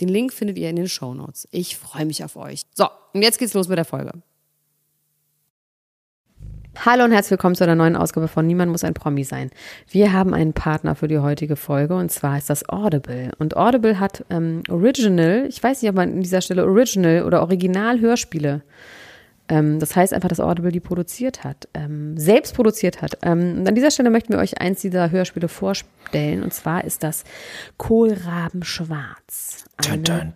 Den Link findet ihr in den Show Notes. Ich freue mich auf euch. So, und jetzt geht's los mit der Folge. Hallo und herzlich willkommen zu einer neuen Ausgabe von Niemand muss ein Promi sein. Wir haben einen Partner für die heutige Folge und zwar ist das Audible. Und Audible hat ähm, Original, ich weiß nicht, ob man an dieser Stelle Original oder Original-Hörspiele ähm, das heißt einfach, dass Audible die produziert hat, ähm, selbst produziert hat. Ähm, und an dieser Stelle möchten wir euch eins dieser Hörspiele vorstellen. Und zwar ist das Kohlraben Schwarz. Eine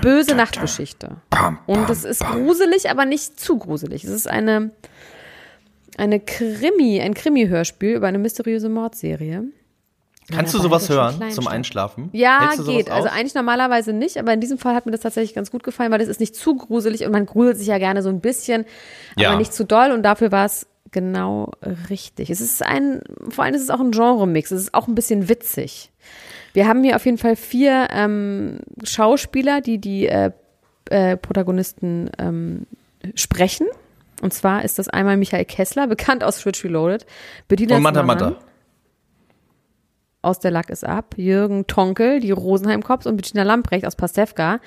böse Nachtgeschichte. Und es ist gruselig, aber nicht zu gruselig. Es ist eine, eine Krimi, ein Krimi-Hörspiel über eine mysteriöse Mordserie. Kannst du sowas hören zum Einschlafen? Ja, geht. Also eigentlich normalerweise nicht, aber in diesem Fall hat mir das tatsächlich ganz gut gefallen, weil es ist nicht zu gruselig und man gruselt sich ja gerne so ein bisschen, ja. aber nicht zu doll und dafür war es genau richtig. Es ist ein, vor allem ist es auch ein Genre-Mix. Es ist auch ein bisschen witzig. Wir haben hier auf jeden Fall vier ähm, Schauspieler, die die äh, äh, Protagonisten ähm, sprechen. Und zwar ist das einmal Michael Kessler, bekannt aus Switch Reloaded. Bediener Und Manta Manta aus Der Lack ist ab, Jürgen Tonkel, die Rosenheim-Cops und Bettina Lamprecht aus Pastewka.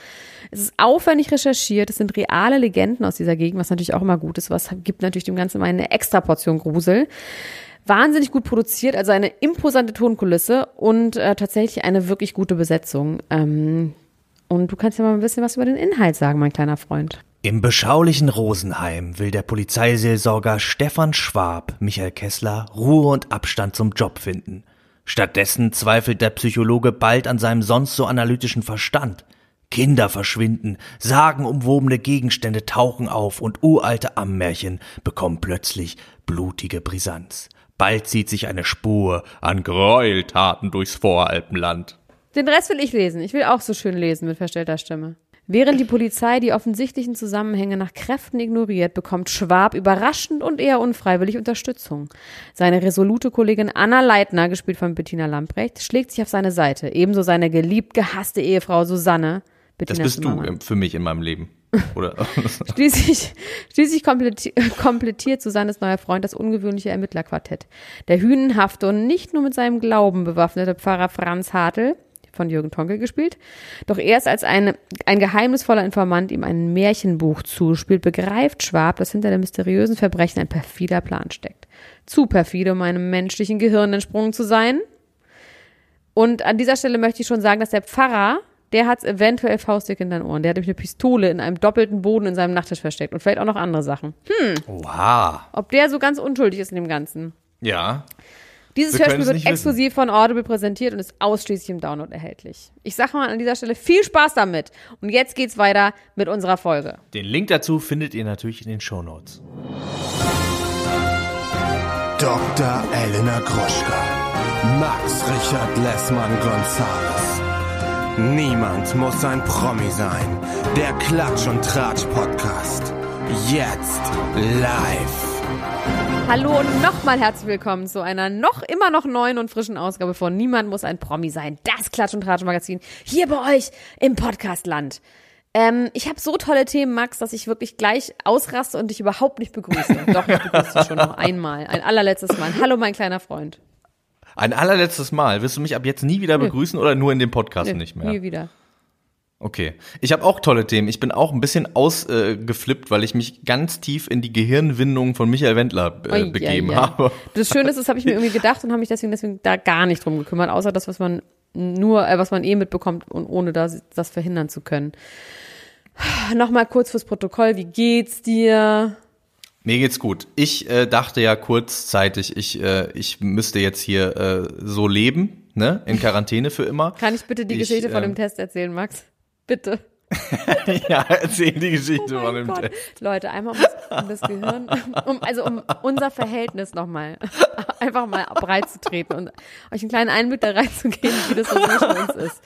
Es ist aufwendig recherchiert, es sind reale Legenden aus dieser Gegend, was natürlich auch immer gut ist, was gibt natürlich dem Ganzen mal eine extra Portion Grusel. Wahnsinnig gut produziert, also eine imposante Tonkulisse und äh, tatsächlich eine wirklich gute Besetzung. Ähm, und du kannst ja mal ein bisschen was über den Inhalt sagen, mein kleiner Freund. Im beschaulichen Rosenheim will der Polizeiseelsorger Stefan Schwab, Michael Kessler, Ruhe und Abstand zum Job finden – Stattdessen zweifelt der Psychologe bald an seinem sonst so analytischen Verstand. Kinder verschwinden, sagenumwobene Gegenstände tauchen auf und uralte Ammenmärchen bekommen plötzlich blutige Brisanz. Bald zieht sich eine Spur an Gräueltaten durchs Voralpenland. Den Rest will ich lesen. Ich will auch so schön lesen mit verstellter Stimme. Während die Polizei die offensichtlichen Zusammenhänge nach Kräften ignoriert, bekommt Schwab überraschend und eher unfreiwillig Unterstützung. Seine resolute Kollegin Anna Leitner, gespielt von Bettina Lamprecht, schlägt sich auf seine Seite. Ebenso seine geliebt gehasste Ehefrau Susanne. Bettina das bist du für mich in meinem Leben. Oder? schließlich schließlich komplettiert Susannes neuer Freund das ungewöhnliche Ermittlerquartett. Der hünenhafte und nicht nur mit seinem Glauben bewaffnete Pfarrer Franz Hartl von Jürgen Tonke gespielt. Doch erst als ein, ein geheimnisvoller Informant ihm ein Märchenbuch zuspielt, begreift Schwab, dass hinter dem mysteriösen Verbrechen ein perfider Plan steckt. Zu perfide, um einem menschlichen Gehirn entsprungen zu sein. Und an dieser Stelle möchte ich schon sagen, dass der Pfarrer, der hat eventuell faustdick in den Ohren. Der hat nämlich eine Pistole in einem doppelten Boden in seinem Nachttisch versteckt und vielleicht auch noch andere Sachen. Hm. Wow. Ob der so ganz unschuldig ist in dem Ganzen. Ja. Dieses Hörspiel wird exklusiv wissen. von Audible präsentiert und ist ausschließlich im Download erhältlich. Ich sage mal an dieser Stelle viel Spaß damit. Und jetzt geht's weiter mit unserer Folge. Den Link dazu findet ihr natürlich in den Show Notes. Dr. Elena Gruschka. Max Richard Lessmann Gonzales. Niemand muss ein Promi sein. Der Klatsch und Tratsch Podcast. Jetzt live. Hallo und nochmal herzlich willkommen zu einer noch immer noch neuen und frischen Ausgabe von Niemand muss ein Promi sein. Das Klatsch und Tratsch Magazin hier bei euch im Podcastland. Ähm, ich habe so tolle Themen, Max, dass ich wirklich gleich ausraste und dich überhaupt nicht begrüße. Doch, ich begrüße dich schon noch einmal. Ein allerletztes Mal. Hallo, mein kleiner Freund. Ein allerletztes Mal. Wirst du mich ab jetzt nie wieder begrüßen Nö. oder nur in dem Podcast Nö, nicht mehr? Nie wieder. Okay. Ich habe auch tolle Themen. Ich bin auch ein bisschen ausgeflippt, äh, weil ich mich ganz tief in die Gehirnwindung von Michael Wendler äh, Oi, begeben ja, ja. habe. Das Schöne ist, das habe ich mir irgendwie gedacht und habe mich deswegen, deswegen da gar nicht drum gekümmert, außer das, was man nur, äh, was man eh mitbekommt und ohne das, das verhindern zu können. Nochmal kurz fürs Protokoll, wie geht's dir? Mir geht's gut. Ich äh, dachte ja kurzzeitig, ich, äh, ich müsste jetzt hier äh, so leben, ne? In Quarantäne für immer. Kann ich bitte die ich, Geschichte von dem ähm, Test erzählen, Max? Bitte. ja, erzähl die Geschichte Oh von dem Gott. Test. Leute, einmal um das, Gehirn, um, also um unser Verhältnis nochmal, einfach mal breit zu treten und euch einen kleinen Einblick da reinzugeben, wie das so zwischen uns ist.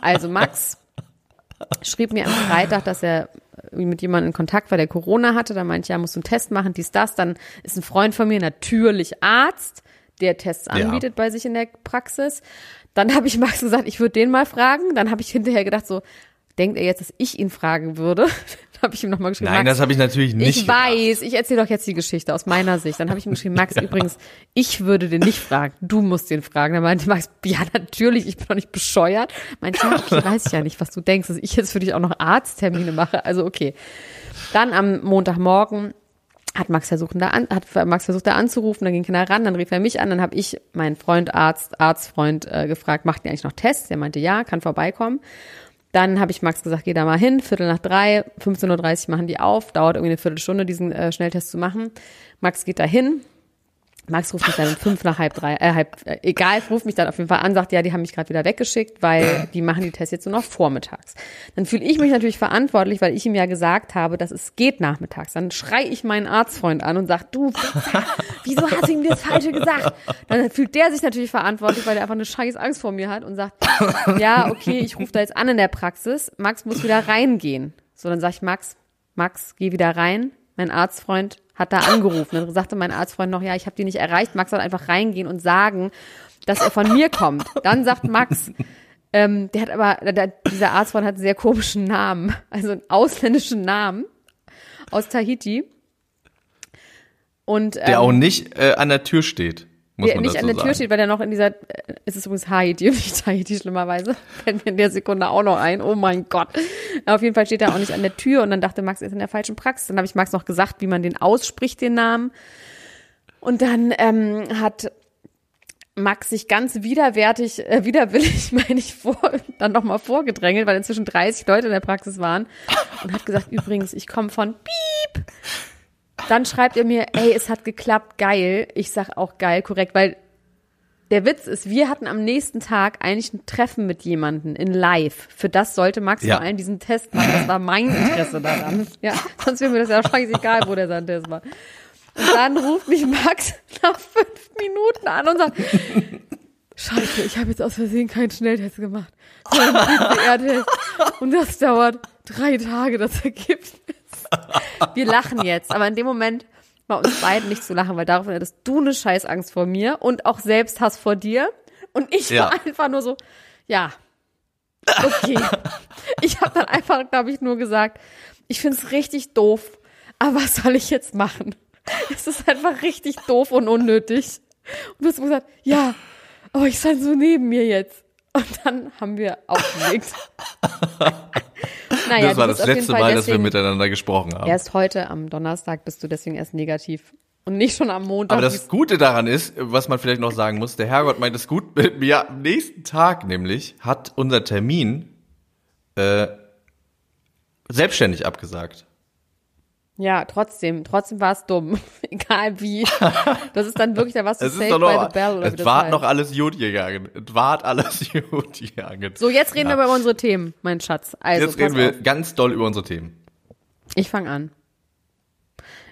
Also Max schrieb mir am Freitag, dass er mit jemandem in Kontakt war, der Corona hatte. Da meinte ich, ja, musst du einen Test machen, dies, das. Dann ist ein Freund von mir natürlich Arzt, der Tests anbietet bei sich in der Praxis. Dann habe ich Max gesagt, ich würde den mal fragen. Dann habe ich hinterher gedacht, so, denkt er jetzt, dass ich ihn fragen würde? Habe ich ihm nochmal geschrieben, Nein, Max, das habe ich natürlich nicht. ich weiß, ich erzähle doch jetzt die Geschichte aus meiner Sicht. Dann habe ich ihm geschrieben, Max, übrigens, ich würde den nicht fragen, du musst den fragen. Dann meinte Max, ja, natürlich, ich bin doch nicht bescheuert. Meinte, ja, okay, weiß ich ja nicht, was du denkst, dass ich jetzt für dich auch noch Arzttermine mache. Also okay. Dann am Montagmorgen hat Max versucht, da an, hat Max versucht, da anzurufen, dann ging keiner ran, dann rief er mich an, dann habe ich meinen Freund, Arzt, Arztfreund äh, gefragt, macht ihr eigentlich noch Tests? Der meinte, ja, kann vorbeikommen. Dann habe ich Max gesagt, geh da mal hin, Viertel nach drei, 15.30 Uhr machen die auf, dauert irgendwie eine Viertelstunde, diesen äh, Schnelltest zu machen. Max geht da hin. Max ruft mich dann um fünf nach halb drei, äh, halb, äh, egal, ruft mich dann auf jeden Fall an, sagt, ja, die haben mich gerade wieder weggeschickt, weil die machen die Tests jetzt nur noch vormittags. Dann fühle ich mich natürlich verantwortlich, weil ich ihm ja gesagt habe, dass es geht nachmittags. Dann schrei ich meinen Arztfreund an und sag, du, wieso hast du ihm das Falsche gesagt? Dann fühlt der sich natürlich verantwortlich, weil er einfach eine scheiß Angst vor mir hat und sagt, ja, okay, ich rufe da jetzt an in der Praxis, Max muss wieder reingehen. So, dann sag ich, Max, Max, geh wieder rein. Mein Arztfreund hat da angerufen. Dann sagte mein Arztfreund noch, ja, ich habe die nicht erreicht. Max soll einfach reingehen und sagen, dass er von mir kommt. Dann sagt Max, ähm, der hat aber, der, dieser Arztfreund hat einen sehr komischen Namen, also einen ausländischen Namen aus Tahiti. Und, ähm, Der auch nicht äh, an der Tür steht. Muss der nicht an der sagen. Tür steht, weil der noch in dieser, äh, es ist übrigens Haiti und nicht Tahiti schlimmerweise, fällt mir in der Sekunde auch noch ein, oh mein Gott. Auf jeden Fall steht er auch nicht an der Tür und dann dachte Max, er ist in der falschen Praxis. Dann habe ich Max noch gesagt, wie man den ausspricht, den Namen. Und dann ähm, hat Max sich ganz widerwärtig, äh, widerwillig, meine ich, vor, dann nochmal vorgedrängelt, weil inzwischen 30 Leute in der Praxis waren und hat gesagt, übrigens, ich komme von Piep. Dann schreibt er mir, ey, es hat geklappt, geil. Ich sag auch geil, korrekt, weil der Witz ist, wir hatten am nächsten Tag eigentlich ein Treffen mit jemandem in live. Für das sollte Max Ja. vor allem diesen Test machen. Das war mein Interesse daran. Ja, sonst wäre mir das ja scheißegal, wo der sein Test war. Und dann ruft mich Max nach fünf Minuten an und sagt, Scheiße, ich habe jetzt aus Versehen keinen Schnelltest gemacht. sondern einen PCR-Test. Und das dauert drei Tage, das Ergebnis. Wir lachen jetzt, aber in dem Moment war uns beiden nicht zu lachen, weil daraufhin hattest du eine Scheißangst vor mir und auch Selbsthass vor dir. Und ich Ja. war einfach nur so, ja, okay. Ich habe dann einfach, glaube ich, nur gesagt, ich find's richtig doof, aber was soll ich jetzt machen? Es ist einfach richtig doof und unnötig. Und du hast gesagt, ja, aber ich stand so neben mir jetzt. Und dann haben wir aufgelegt. naja, das war das letzte Mal, dass wir deswegen- miteinander gesprochen haben. Erst heute am Donnerstag bist du deswegen erst negativ. Und nicht schon am Montag. Aber das Gute daran ist, was man vielleicht noch sagen muss, der Herrgott meint es gut mit mir. Am nächsten Tag nämlich hat unser Termin äh, selbstständig abgesagt. Ja, trotzdem. Trotzdem war es dumm. Egal wie. Das ist dann wirklich, da du Es doch by noch, the bell oder es war heißt. noch alles gut gegangen. Es war alles gut gegangen. So, jetzt reden Ja. wir über unsere Themen, mein Schatz. Also, Jetzt reden wir auf. ganz doll über unsere Themen. Ich fange an.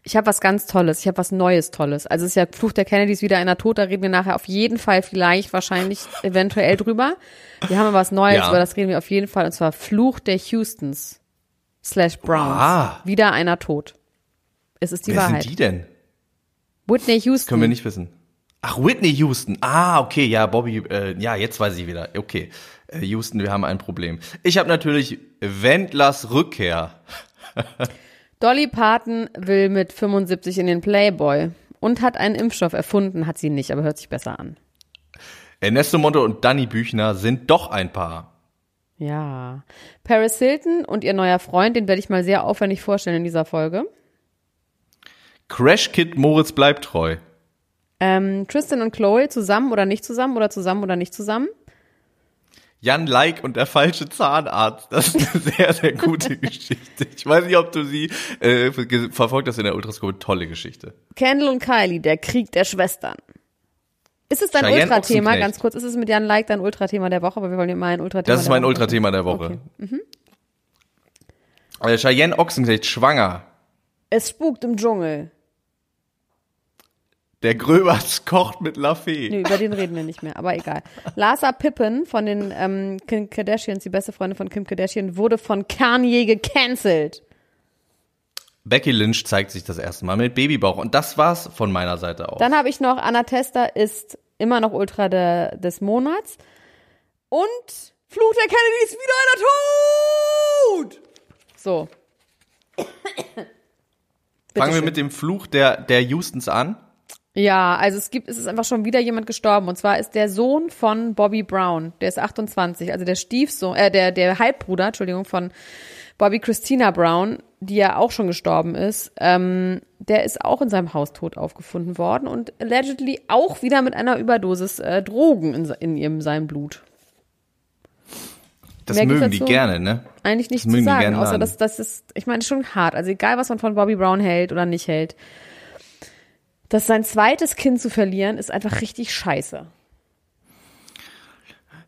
Ich habe was ganz Tolles. Ich habe was Neues Tolles. Also es ist ja Fluch der Kennedys wieder einer tot. Da reden wir nachher auf jeden Fall vielleicht, wahrscheinlich, eventuell drüber. Wir haben aber was Neues, Ja. über das reden wir auf jeden Fall. Und zwar Fluch der Houstons slash Browns. Ah. Wieder einer tot. Es ist die Wer Wahrheit. sind die denn? Whitney Houston. Können wir nicht wissen. Ach, Whitney Houston. Ah, okay, ja, Bobby, äh, ja, jetzt weiß ich wieder. Okay, äh, Houston, wir haben ein Problem. Ich habe natürlich Wendlers Rückkehr. Dolly Parton will mit 75 in den Playboy und hat einen Impfstoff erfunden. Hat sie nicht, aber hört sich besser an. Ernesto Monte und Danny Büchner sind doch ein Paar. Ja. Paris Hilton und ihr neuer Freund, den werde ich mal sehr aufwendig vorstellen in dieser Folge. Crash Kid Moritz bleibt treu. Ähm, Tristan und Chloe zusammen oder nicht zusammen oder zusammen oder nicht zusammen. Jan Like und der falsche Zahnarzt. Das ist eine sehr, sehr gute Geschichte. Ich weiß nicht, ob du sie äh, verfolgt hast in der Ultraskop. Tolle Geschichte. Kendall und Kylie, der Krieg der Schwestern. Ist es dein Ultrathema? Ganz kurz, ist es mit Jan Like dein Ultrathema der Woche? Aber wir wollen mal ein Ultrathema Das ist mein. Ultrathema der Woche. Okay. Äh, Cheyenne Ochsenknecht schwanger. Es spukt im Dschungel. Der Gröbers kocht mit Lafay. Nee, über den reden wir nicht mehr, aber egal. Larsa Pippen von den ähm, Kim Kardashians, die beste Freundin von Kim Kardashian, wurde von Kanye gecancelt. Becky Lynch zeigt sich das erste Mal mit Babybauch. Und das war's von meiner Seite auch. Dann habe ich noch, Anna Tester ist immer noch Ultra de, des Monats. Und Fluch der Kennedy ist wieder einer tot! So. Fangen wir mit dem Fluch der, der Houstons an. Ja, also es gibt, es ist einfach schon wieder jemand gestorben. Und zwar ist der Sohn von Bobby Brown. Der ist 28, also der Stiefsohn, äh, der, der Halbbruder, Entschuldigung, von Bobby Christina Brown, die ja auch schon gestorben ist. Ähm, der ist auch in seinem Haus tot aufgefunden worden und allegedly auch wieder mit einer Überdosis äh, Drogen in, in ihrem, seinem Blut. Das Mehr mögen die gerne, ne? Eigentlich nichts Das mögen zu sagen, gerne außer dass das ist, ich meine, schon hart. Also egal, was man von Bobby Brown hält oder nicht hält. Das sein zweites Kind zu verlieren, ist einfach richtig scheiße.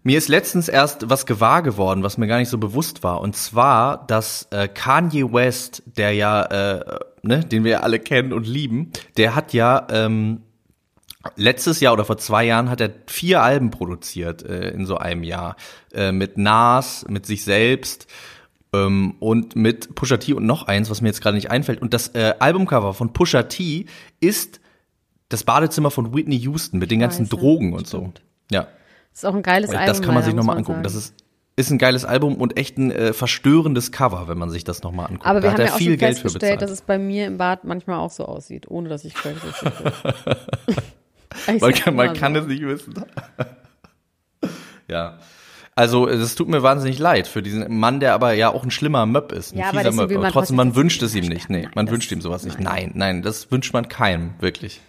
Mir ist letztens erst was gewahr geworden, was mir gar nicht so bewusst war. Und zwar, dass äh, Kanye West, der ja, äh, ne, den wir ja alle kennen und lieben, der hat ja ähm, letztes Jahr oder vor zwei Jahren hat er vier Alben produziert äh, in so einem Jahr. Äh, mit Nas, mit sich selbst ähm, und mit Pusha T und noch eins, was mir jetzt gerade nicht einfällt. Und das äh, Albumcover von Pusha T ist das Badezimmer von Whitney Houston mit den ganzen Drogen und so. Ja. Das ist auch ein geiles Album. Das kann man sich nochmal man angucken. Das sagen. ist, ist ein geiles Album und echt ein äh, verstörendes Cover, wenn man sich das nochmal anguckt. Aber da wir hat haben ja auch viel schon Geld festgestellt, dass es bei mir im Bad manchmal auch so aussieht, ohne dass ich. Ich man kann, man kann so. es nicht wissen. ja. Also, es tut mir wahnsinnig leid für diesen Mann, der aber ja auch ein schlimmer Möb ist. Ein Ja, fieser Möb. Aber man trotzdem, man wünscht es ihm nicht. Nee, man Das- wünscht ihm sowas nicht. nein. Nein, nein, das wünscht man keinem, wirklich.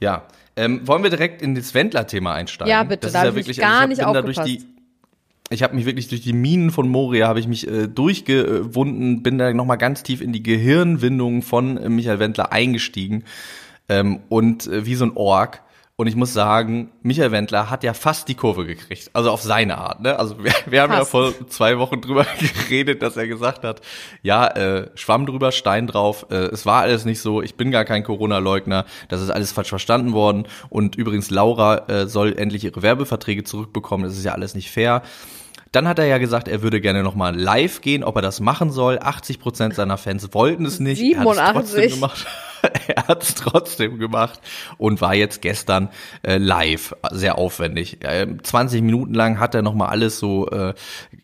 Ja. Ähm, wollen wir direkt in das Wendler-Thema einsteigen? Ja, bitte, Das da ist hab ich wirklich, gar also ich nicht hab- durch aufgepasst. die ich habe mich wirklich durch die Minen von Moria habe ich mich äh, durchgewunden, bin da noch mal ganz tief in die Gehirnwindungen von äh, Michael Wendler eingestiegen ähm, und äh, wie so ein Ork. Und ich muss sagen, Michael Wendler hat ja fast die Kurve gekriegt. Also auf seine Art. Ne? Also wir, wir haben ja Fast. vor zwei Wochen drüber geredet, dass er gesagt hat, ja, äh, Schwamm drüber, Stein drauf. Äh, es war alles nicht so. Ich bin gar kein Corona-Leugner. Das ist alles falsch verstanden worden. Und übrigens, Laura äh, soll endlich ihre Werbeverträge zurückbekommen. Das ist ja alles nicht fair. Dann hat er ja gesagt, er würde gerne nochmal live gehen, ob er das machen soll. 80 Prozent seiner Fans wollten es nicht. Er hat es 87. trotzdem gemacht. er hat es trotzdem gemacht und war jetzt gestern äh, live, sehr aufwendig. Ähm, 20 Minuten lang hat er nochmal alles so äh,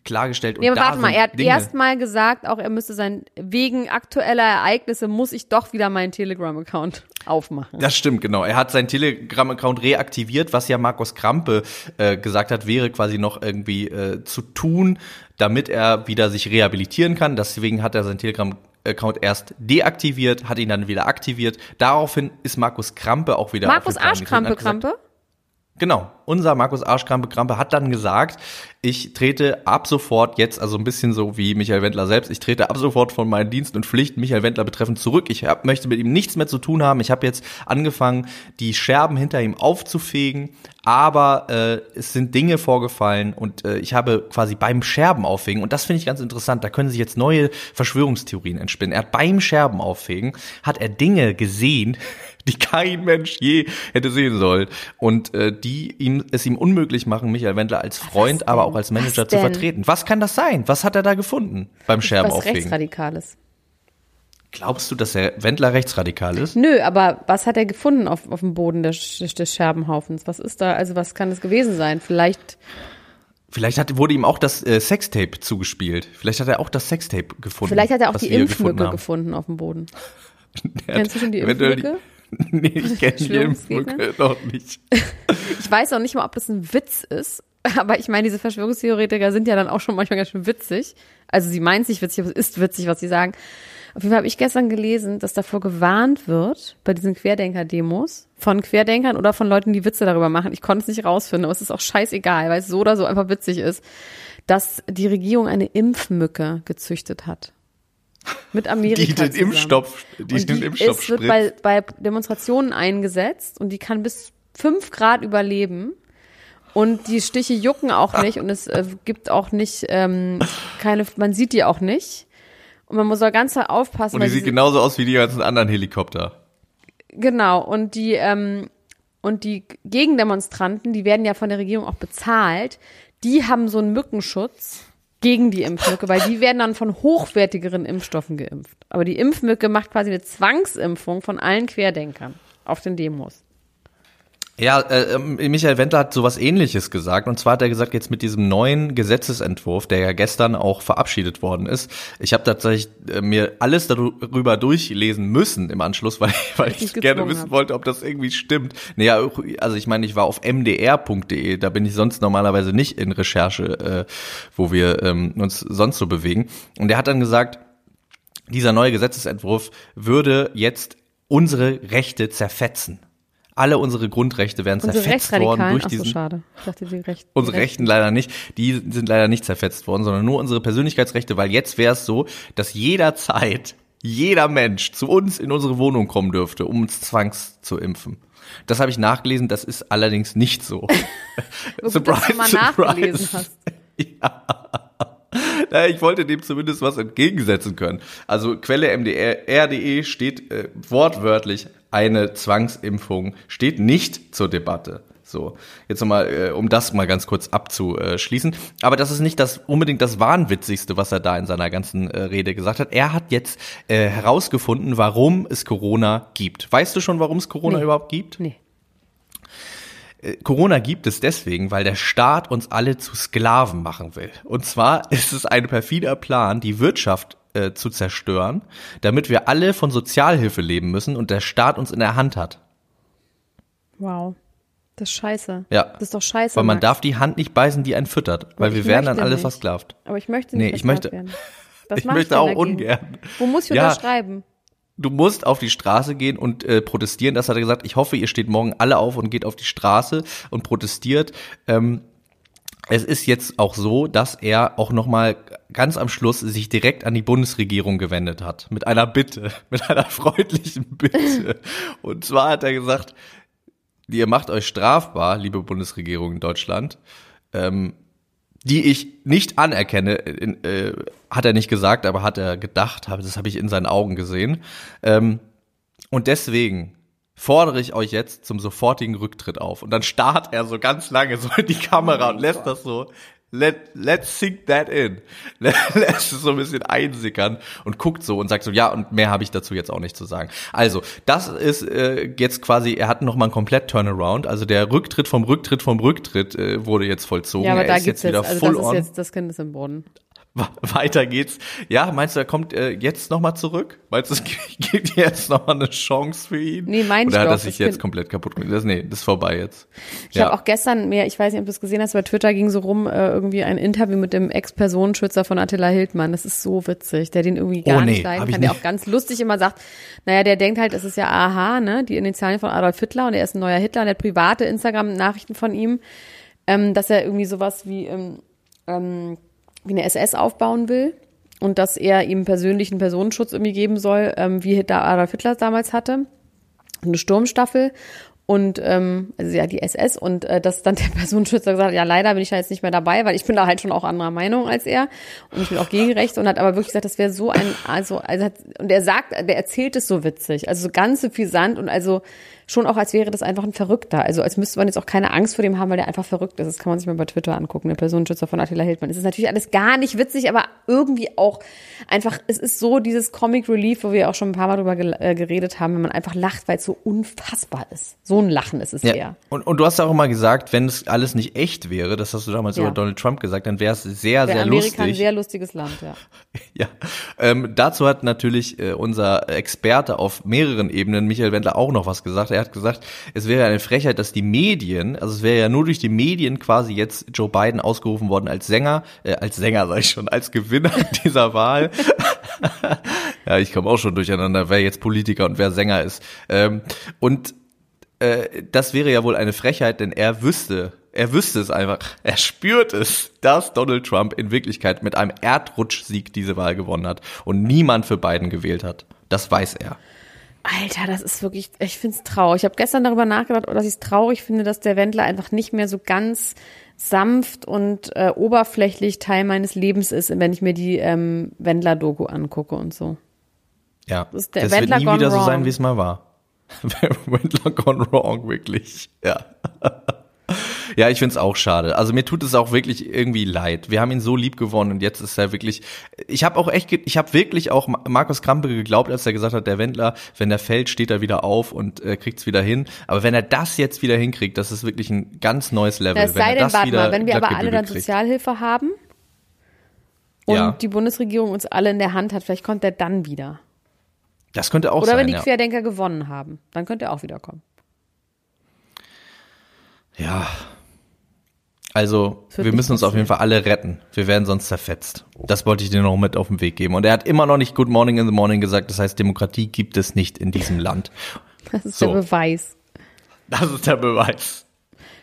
klargestellt. Nee, und warte mal, er hat Dinge- erst mal gesagt, auch er müsste sein, wegen aktueller Ereignisse muss ich doch wieder meinen Telegram-Account aufmachen. Das stimmt, genau. Er hat seinen Telegram-Account reaktiviert, was ja Markus Krampe äh, gesagt hat, wäre quasi noch irgendwie äh, zu tun, damit er wieder sich rehabilitieren kann. Deswegen hat er seinen Telegram-Account erst deaktiviert, hat ihn dann wieder aktiviert. Daraufhin ist Markus Krampe auch wieder Markus Arschkrampe, Krampe? Genau, unser Markus Arschkrampe Krampe hat dann gesagt, ich trete ab sofort jetzt, also ein bisschen so wie Michael Wendler selbst, ich trete ab sofort von meinen Diensten und Pflichten Michael Wendler betreffend zurück. Ich hab, möchte mit ihm nichts mehr zu tun haben. Ich habe jetzt angefangen, die Scherben hinter ihm aufzufegen, aber äh, es sind Dinge vorgefallen und äh, ich habe quasi beim Scherben aufhegen, und das finde ich ganz interessant, da können sich jetzt neue Verschwörungstheorien entspinnen. Er hat beim Scherben aufhegen, hat er Dinge gesehen, die kein Mensch je hätte sehen sollen und äh, die ihm es ihm unmöglich machen, Michael Wendler als Freund, aber auch als Manager zu vertreten. Was kann das sein? Was hat er da gefunden beim Scherben Was? Rechtsradikales. Glaubst du, dass der Wendler rechtsradikal ist? Nö, aber was hat er gefunden auf, auf dem Boden des, des Scherbenhaufens? Was ist da, also was kann es gewesen sein? Vielleicht, Vielleicht hat, wurde ihm auch das äh, Sextape zugespielt. Vielleicht hat er auch das Sextape gefunden. vielleicht hat er auch die Impfmücke haben. gefunden auf dem Boden. Kennst du schon die Impfmücke? nee, ich kenne die? Impfmücke noch nicht. Ich weiß auch nicht mal, ob das ein Witz ist, aber ich meine, diese Verschwörungstheoretiker sind ja dann auch schon manchmal ganz schön witzig. Also sie meinen es nicht witzig, aber es ist witzig, was sie sagen. Auf jeden Fall habe ich gestern gelesen, dass davor gewarnt wird, bei diesen Querdenker-Demos, von Querdenkern oder von Leuten, die Witze darüber machen. Ich konnte es nicht rausfinden, aber es ist auch scheißegal, weil es so oder so einfach witzig ist, dass die Regierung eine Impfmücke gezüchtet hat. Mit Amerika Die den zusammen. Impfstoff, die und den die Impfstoff ist, wird bei, bei Demonstrationen eingesetzt und die kann bis fünf Grad überleben. Und die Stiche jucken auch nicht und es äh, gibt auch nicht ähm, keine, man sieht die auch nicht. Und man muss auch ganz aufpassen. Und die sieht genauso aus wie die ganzen anderen Helikopter. Genau, und die, ähm, und die Gegendemonstranten, die werden ja von der Regierung auch bezahlt, die haben so einen Mückenschutz gegen die Impfmücke, weil die werden dann von hochwertigeren Impfstoffen geimpft. Aber die Impfmücke macht quasi eine Zwangsimpfung von allen Querdenkern auf den Demos. Ja, äh, ähm, Michael Wendler hat sowas ähnliches gesagt. Und zwar hat er gesagt, jetzt mit diesem neuen Gesetzesentwurf, der ja gestern auch verabschiedet worden ist. Ich habe tatsächlich äh, mir alles darüber durchlesen müssen im Anschluss, weil, weil ich ich gerne wissen hab. wollte, ob das irgendwie stimmt. Naja, also ich meine, ich war auf mdr.de, da bin ich sonst normalerweise nicht in Recherche, äh, wo wir ähm, uns sonst so bewegen. Und er hat dann gesagt, dieser neue Gesetzesentwurf würde jetzt unsere Rechte zerfetzen. Alle unsere Grundrechte werden Unsere zerfetzt worden durch ach so, diesen. schade. Ich dachte, die Recht, Unsere Rechten leider nicht, die sind leider nicht zerfetzt worden, sondern nur unsere Persönlichkeitsrechte, weil jetzt wäre es so, dass jederzeit jeder Mensch zu uns in unsere Wohnung kommen dürfte, um uns zwangs zu impfen. Das habe ich nachgelesen, das ist allerdings nicht so. Gut, dass du mal nachgelesen hast. Ja. Naja, ich wollte dem zumindest was entgegensetzen können. Also Quelle mdr.de steht äh, wortwörtlich, eine Zwangsimpfung steht nicht zur Debatte. So, jetzt nochmal, äh, um das mal ganz kurz abzuschließen. Aber das ist nicht das unbedingt das Wahnwitzigste, was er da in seiner ganzen äh, Rede gesagt hat. Er hat jetzt äh, herausgefunden, warum es Corona gibt. Weißt du schon, warum es Corona Nee. überhaupt gibt? Nee. Corona gibt es deswegen, weil der Staat uns alle zu Sklaven machen will. Und zwar ist es ein perfider Plan, die Wirtschaft äh, zu zerstören, damit wir alle von Sozialhilfe leben müssen und der Staat uns in der Hand hat. Wow. Das ist scheiße. Ja. Das ist doch scheiße. Weil man Max. darf die Hand nicht beißen, die einen füttert, weil ich wir werden dann alle nicht. versklavt. Aber ich möchte nicht Nee, ich möchte- werden. Was ich möchte denn auch dagegen? ungern. Wo muss ich Ja. unterschreiben? Du musst auf die Straße gehen und äh, protestieren. Das hat er gesagt. Ich hoffe, ihr steht morgen alle auf und geht auf die Straße und protestiert. Ähm, es ist jetzt auch so, dass er auch noch mal ganz am Schluss sich direkt an die Bundesregierung gewendet hat mit einer Bitte, mit einer freundlichen Bitte. Und zwar hat er gesagt, ihr macht euch strafbar, liebe Bundesregierung in Deutschland, ähm, die ich nicht anerkenne, in, äh, hat er nicht gesagt, aber hat er gedacht, das habe ich in seinen Augen gesehen. Ähm, und deswegen fordere ich euch jetzt zum sofortigen Rücktritt auf. Und dann starrt er so ganz lange so in die Kamera und lässt das so, let, let's sink that in. lässt es so ein bisschen einsickern und guckt so und sagt so, ja, und mehr habe ich dazu jetzt auch nicht zu sagen. Also, das ist äh, jetzt quasi, er hat nochmal einen komplett Turnaround. Also der Rücktritt vom Rücktritt vom Rücktritt äh, wurde jetzt vollzogen. Ja, aber er da ist gibt's jetzt wieder jetzt, also full das ist on. jetzt, das Kind ist im Boden. Weiter geht's. Ja, meinst du, er kommt äh, jetzt nochmal zurück? Meinst du, es gibt jetzt nochmal eine Chance für ihn? Nee, mein ich Oder hat er sich jetzt komplett kaputt gemacht? Das, nee, das ist vorbei jetzt. Ich habe auch gestern mehr, ich weiß nicht, ob du es gesehen hast, bei Twitter ging so rum, äh, irgendwie ein Interview mit dem Ex-Personenschützer von Attila Hildmann. Das ist so witzig, der den irgendwie gar Oh, nee, nicht leiden ich kann, der auch ganz lustig immer sagt, naja, der denkt halt, es ist ja AH, ne, die Initialien von Adolf Hitler und er ist ein neuer Hitler und er hat private Instagram-Nachrichten von ihm, ähm, dass er irgendwie sowas wie, ähm, ähm, wie eine SS aufbauen will und dass er ihm persönlichen Personenschutz irgendwie geben soll, ähm, wie Hitler Adolf Hitler damals hatte. Eine Sturmstaffel und ähm, also ja die SS und äh, dass dann der Personenschützer gesagt hat, ja leider bin ich da jetzt nicht mehr dabei, weil ich bin da halt schon auch anderer Meinung als er und ich bin auch gegen Recht und hat aber wirklich gesagt, das wäre so ein also also hat, und er sagt, der erzählt es so witzig, also so ganz suffisant und also schon auch als wäre das einfach ein Verrückter, also als müsste man jetzt auch keine Angst vor dem haben, weil der einfach verrückt ist. Das kann man sich mal bei Twitter angucken, der Personenschützer von Attila Hildmann. Es ist natürlich alles gar nicht witzig, aber irgendwie auch einfach, es ist so dieses Comic Relief, wo wir auch schon ein paar Mal drüber äh, geredet haben, wenn man einfach lacht, weil es so unfassbar ist. So ein Lachen ist es Ja. eher. Und, und du hast auch immer gesagt, wenn es alles nicht echt wäre, das hast du damals Ja. über Donald Trump gesagt, dann wäre es sehr, sehr Amerika ein lustig. sehr lustiges Land, ja. Ja, ähm, dazu hat natürlich äh, unser Experte auf mehreren Ebenen, Michael Wendler, auch noch was gesagt. Er hat gesagt, es wäre eine Frechheit, dass die Medien, also es wäre ja nur durch die Medien quasi jetzt Joe Biden ausgerufen worden als Sänger, äh, als Sänger sag ich schon, als Gewinner dieser Wahl. ja, ich komme auch schon durcheinander, wer jetzt Politiker und wer Sänger ist. Ähm, und äh, das wäre ja wohl eine Frechheit, denn er wüsste, er wüsste es einfach, er spürt es, dass Donald Trump in Wirklichkeit mit einem Erdrutschsieg diese Wahl gewonnen hat und niemand für Biden gewählt hat. Das weiß er. Alter, das ist wirklich, ich find's traurig. Ich habe gestern darüber nachgedacht, dass ich es traurig finde, dass der Wendler einfach nicht mehr so ganz sanft und äh, oberflächlich Teil meines Lebens ist, wenn ich mir die ähm, Wendler-Doku angucke und so. Ja, Das ist der das Wendler wird nie wieder so wrong. sein, wie es mal war. Wendler gone wrong, wirklich. Ja. Ja, ich find's auch schade. Also mir tut es auch wirklich irgendwie leid. Wir haben ihn so lieb gewonnen und jetzt ist er wirklich. Ich habe auch echt, ich habe wirklich auch Ma- Markus Krampe geglaubt, als er gesagt hat, der Wendler, wenn der fällt, steht er wieder auf und äh, kriegt's wieder hin. Aber wenn er das jetzt wieder hinkriegt, das ist wirklich ein ganz neues Level. Es wenn sei er denn, das warte mal, wenn wir aber alle dann kriegt. Sozialhilfe haben und Ja. die Bundesregierung uns alle in der Hand hat, vielleicht kommt er dann wieder. Das könnte auch Oder sein. wenn die ja. Querdenker gewonnen haben, dann könnte er auch wiederkommen. Ja. Also, wir müssen uns auf jeden Fall alle retten. Wir werden sonst zerfetzt. Das wollte ich dir noch mit auf den Weg geben. Und er hat immer noch nicht Good Morning in the Morning gesagt. Das heißt, Demokratie gibt es nicht in diesem Land. Das ist So. der Beweis. Das ist der Beweis.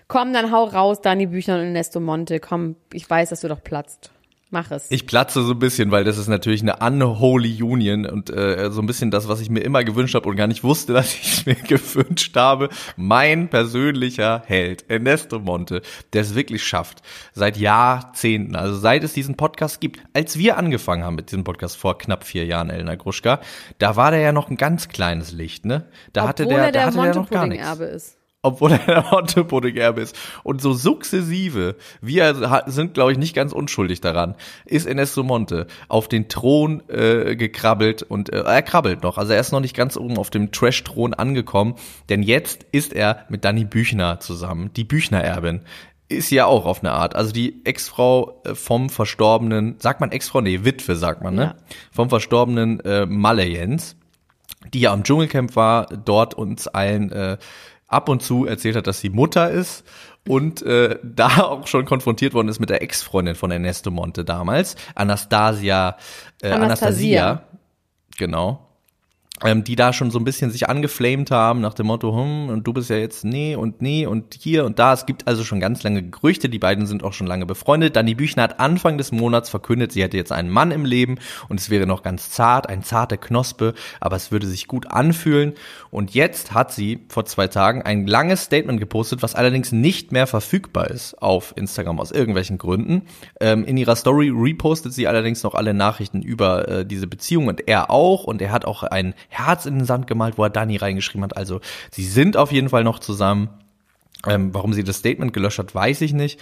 Komm, dann hau raus, Dani Büchner und Ernesto Monte. Komm, ich weiß, dass du doch platzt. Mach es. Ich platze so ein bisschen, weil das ist natürlich eine unholy Union und äh, so ein bisschen das, was ich mir immer gewünscht habe und gar nicht wusste, dass ich es mir gewünscht habe. Mein persönlicher Held, Ernesto Monte, der es wirklich schafft, seit Jahrzehnten, also seit es diesen Podcast gibt, als wir angefangen haben mit diesem Podcast vor knapp vier Jahren, Elena Gruschka, da war der ja noch ein ganz kleines Licht, ne? Da hatte Obwohl der, er da der hatte der noch gar nichts Montepudding-Erbe ist. Obwohl er der Montepudding-Erbe ist. Und so sukzessive, wir sind, glaube ich, nicht ganz unschuldig daran, ist Ernesto Monte auf den Thron äh, gekrabbelt und äh, er krabbelt noch. Also er ist noch nicht ganz oben auf dem Trash-Thron angekommen, denn jetzt ist er mit Dani Büchner zusammen, die Büchner-Erbin. Ist ja auch auf eine Art. Also die Ex-Frau äh, vom verstorbenen, sagt man Ex-Frau? Nee, Witwe sagt man, ne? Ja. Vom verstorbenen äh, Malle Jens die ja am Dschungelcamp war, dort uns allen äh, ab und zu erzählt hat, dass sie Mutter ist und äh, da auch schon konfrontiert worden ist mit der Ex-Freundin von Ernesto Monte damals, Anastasia, äh, Anastasia. Anastasia, genau, ähm, die da schon so ein bisschen sich angeflamed haben nach dem Motto, hm, und du bist ja jetzt nee und nee und hier und da. Es gibt also schon ganz lange Gerüchte, die beiden sind auch schon lange befreundet. Dani Büchner hat Anfang des Monats verkündet, sie hätte jetzt einen Mann im Leben und es wäre noch ganz zart, ein zarte Knospe, aber es würde sich gut anfühlen. Und jetzt hat sie vor zwei Tagen ein langes Statement gepostet, was allerdings nicht mehr verfügbar ist auf Instagram aus irgendwelchen Gründen. Ähm, in ihrer Story repostet sie allerdings noch alle Nachrichten über äh, diese Beziehung und er auch. Und er hat auch ein Herz in den Sand gemalt, wo er Dani reingeschrieben hat. Also sie sind auf jeden Fall noch zusammen. Ähm, warum sie das Statement gelöscht hat, weiß ich nicht.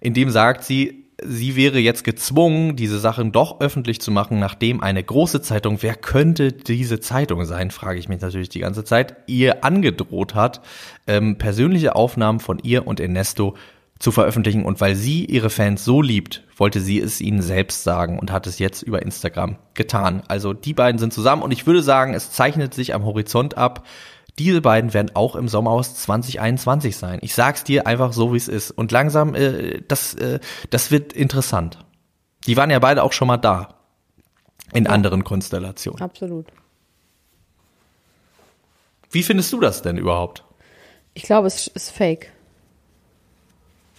In dem sagt sie, sie wäre jetzt gezwungen, diese Sachen doch öffentlich zu machen, nachdem eine große Zeitung, wer könnte diese Zeitung sein, frage ich mich natürlich die ganze Zeit, ihr angedroht hat, ähm, persönliche Aufnahmen von ihr und Ernesto zu veröffentlichen. Und weil sie ihre Fans so liebt, wollte sie es ihnen selbst sagen und hat es jetzt über Instagram getan. Also die beiden sind zusammen und ich würde sagen, es zeichnet sich am Horizont ab, diese beiden werden auch im Sommerhaus 2021 sein. Ich sag's dir einfach so, wie es ist. Und langsam, äh, das, äh, das wird interessant. Die waren ja beide auch schon mal da. In anderen Konstellationen. Absolut. Wie findest du das denn überhaupt? Ich glaube, es ist fake.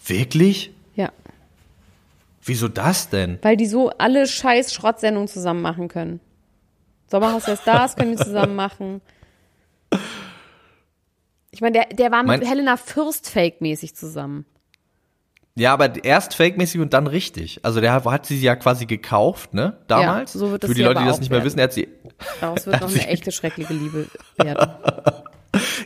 Wirklich? Ja. Wieso das denn? Weil die so alle scheiß Schrottsendungen zusammen machen können. Sommerhaus der Stars können die zusammen machen. Ich meine, der, der war mit Mein- Helena Fürst fake-mäßig zusammen. Ja, aber erst fake-mäßig und dann richtig. Also der hat sie ja quasi gekauft, ne? Damals. so wird das Für die Leute, die das nicht mehr werden. wissen, er hat sie. Daraus wird noch eine echte schreckliche Liebe werden.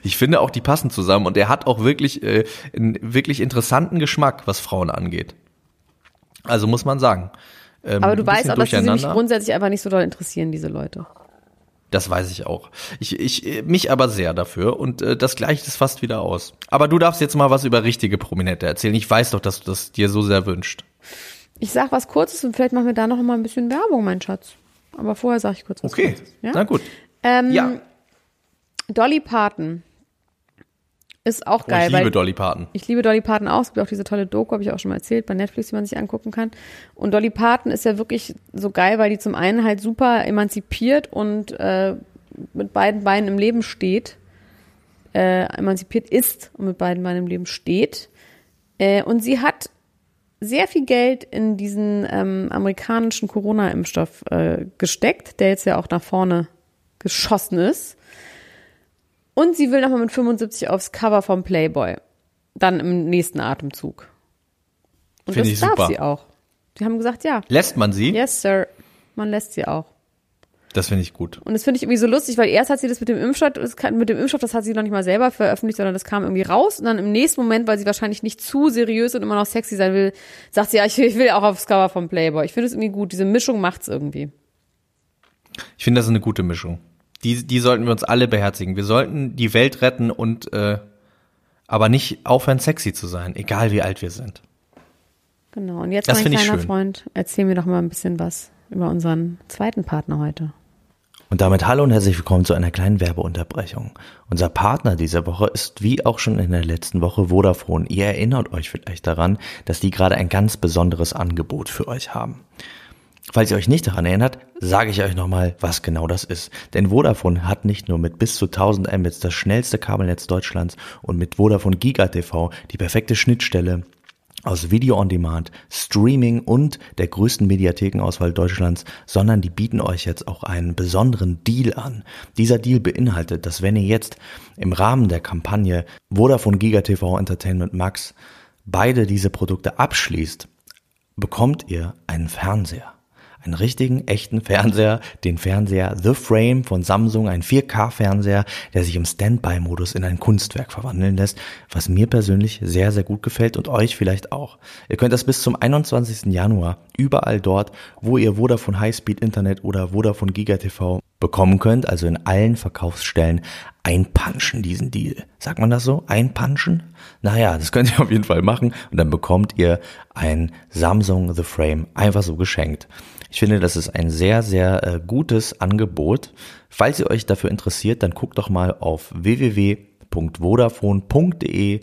Ich finde auch, die passen zusammen und er hat auch wirklich äh, einen wirklich interessanten Geschmack, was Frauen angeht. Also muss man sagen. Ähm, Aber du weißt auch, dass sie mich grundsätzlich einfach nicht so doll interessieren, diese Leute. Das weiß ich auch. Ich, ich äh, mich aber sehr dafür und äh, das gleicht es fast wieder aus. Aber du darfst jetzt mal was über richtige Prominente erzählen. Ich weiß doch, dass du das dir so sehr wünscht. Ich sag was Kurzes und vielleicht machen wir da noch mal ein bisschen Werbung, mein Schatz. Aber vorher sage ich kurz was Okay. Kurzes. Ja? Na gut. Ähm, Ja. Dolly Parton ist auch Oh, geil. ich liebe Dolly Parton. Ich liebe Dolly Parton auch. Es gibt auch diese tolle Doku, habe ich auch schon mal erzählt, bei Netflix, die man sich angucken kann. Und Dolly Parton ist ja wirklich so geil, weil die zum einen halt super emanzipiert und äh, mit beiden Beinen im Leben steht. Äh, emanzipiert ist und mit beiden Beinen im Leben steht. Äh, und sie hat sehr viel Geld in diesen ähm, amerikanischen Corona-Impfstoff äh, gesteckt, der jetzt ja auch nach vorne geschossen ist. Und sie will nochmal mit 75 aufs Cover vom Playboy. Dann im nächsten Atemzug. Und Finde das ich darf super. sie auch. Die haben gesagt, ja, Lässt man sie? yes, sir. Man lässt sie auch. Das finde ich gut. Und das finde ich irgendwie so lustig, weil erst hat sie das mit dem Impfstoff, mit dem Impfstoff, das hat sie noch nicht mal selber veröffentlicht, sondern das kam irgendwie raus. Und dann im nächsten Moment, weil sie wahrscheinlich nicht zu seriös und immer noch sexy sein will, sagt sie, ja, ich will, ich will auch aufs Cover vom Playboy. Ich finde es irgendwie gut. Diese Mischung macht's irgendwie. Ich finde, das ist eine gute Mischung. Die, die sollten wir uns alle beherzigen. Wir sollten die Welt retten und äh, aber nicht aufhören, sexy zu sein, egal wie alt wir sind. Genau. Und jetzt, Das mein kleiner. Freund, erzähl mir doch mal ein bisschen was über unseren zweiten Partner heute. Und damit hallo und herzlich willkommen zu einer kleinen Werbeunterbrechung. Unser Partner dieser Woche ist wie auch schon in der letzten Woche Vodafone. Ihr erinnert euch vielleicht daran, dass die gerade ein ganz besonderes Angebot für euch haben. Falls ihr euch nicht daran erinnert, sage ich euch nochmal, was genau das ist. Denn Vodafone hat nicht nur mit bis zu 1000 Mbits das schnellste Kabelnetz Deutschlands und mit Vodafone Giga TV die perfekte Schnittstelle aus Video on Demand, Streaming und der größten Mediathekenauswahl Deutschlands, sondern die bieten euch jetzt auch einen besonderen Deal an. Dieser Deal beinhaltet, dass wenn ihr jetzt im Rahmen der Kampagne Vodafone Giga TV Entertainment Max beide diese Produkte abschließt, bekommt ihr einen Fernseher. Einen richtigen, echten Fernseher, den Fernseher The Frame von Samsung, ein 4K-Fernseher, der sich im Standby-Modus in ein Kunstwerk verwandeln lässt, was mir persönlich sehr, sehr gut gefällt und euch vielleicht auch. Ihr könnt das bis zum 21. Januar überall dort, wo ihr Vodafone Highspeed Internet oder Vodafone Giga TV bekommen könnt, also in allen Verkaufsstellen, einpanschen diesen Deal. Sagt man das so? Einpanschen? Naja, das könnt ihr auf jeden Fall machen und dann bekommt ihr ein Samsung The Frame einfach so geschenkt. Ich finde, das ist ein sehr, sehr äh, gutes Angebot. Falls ihr euch dafür interessiert, dann guckt doch mal auf www.vodafone.de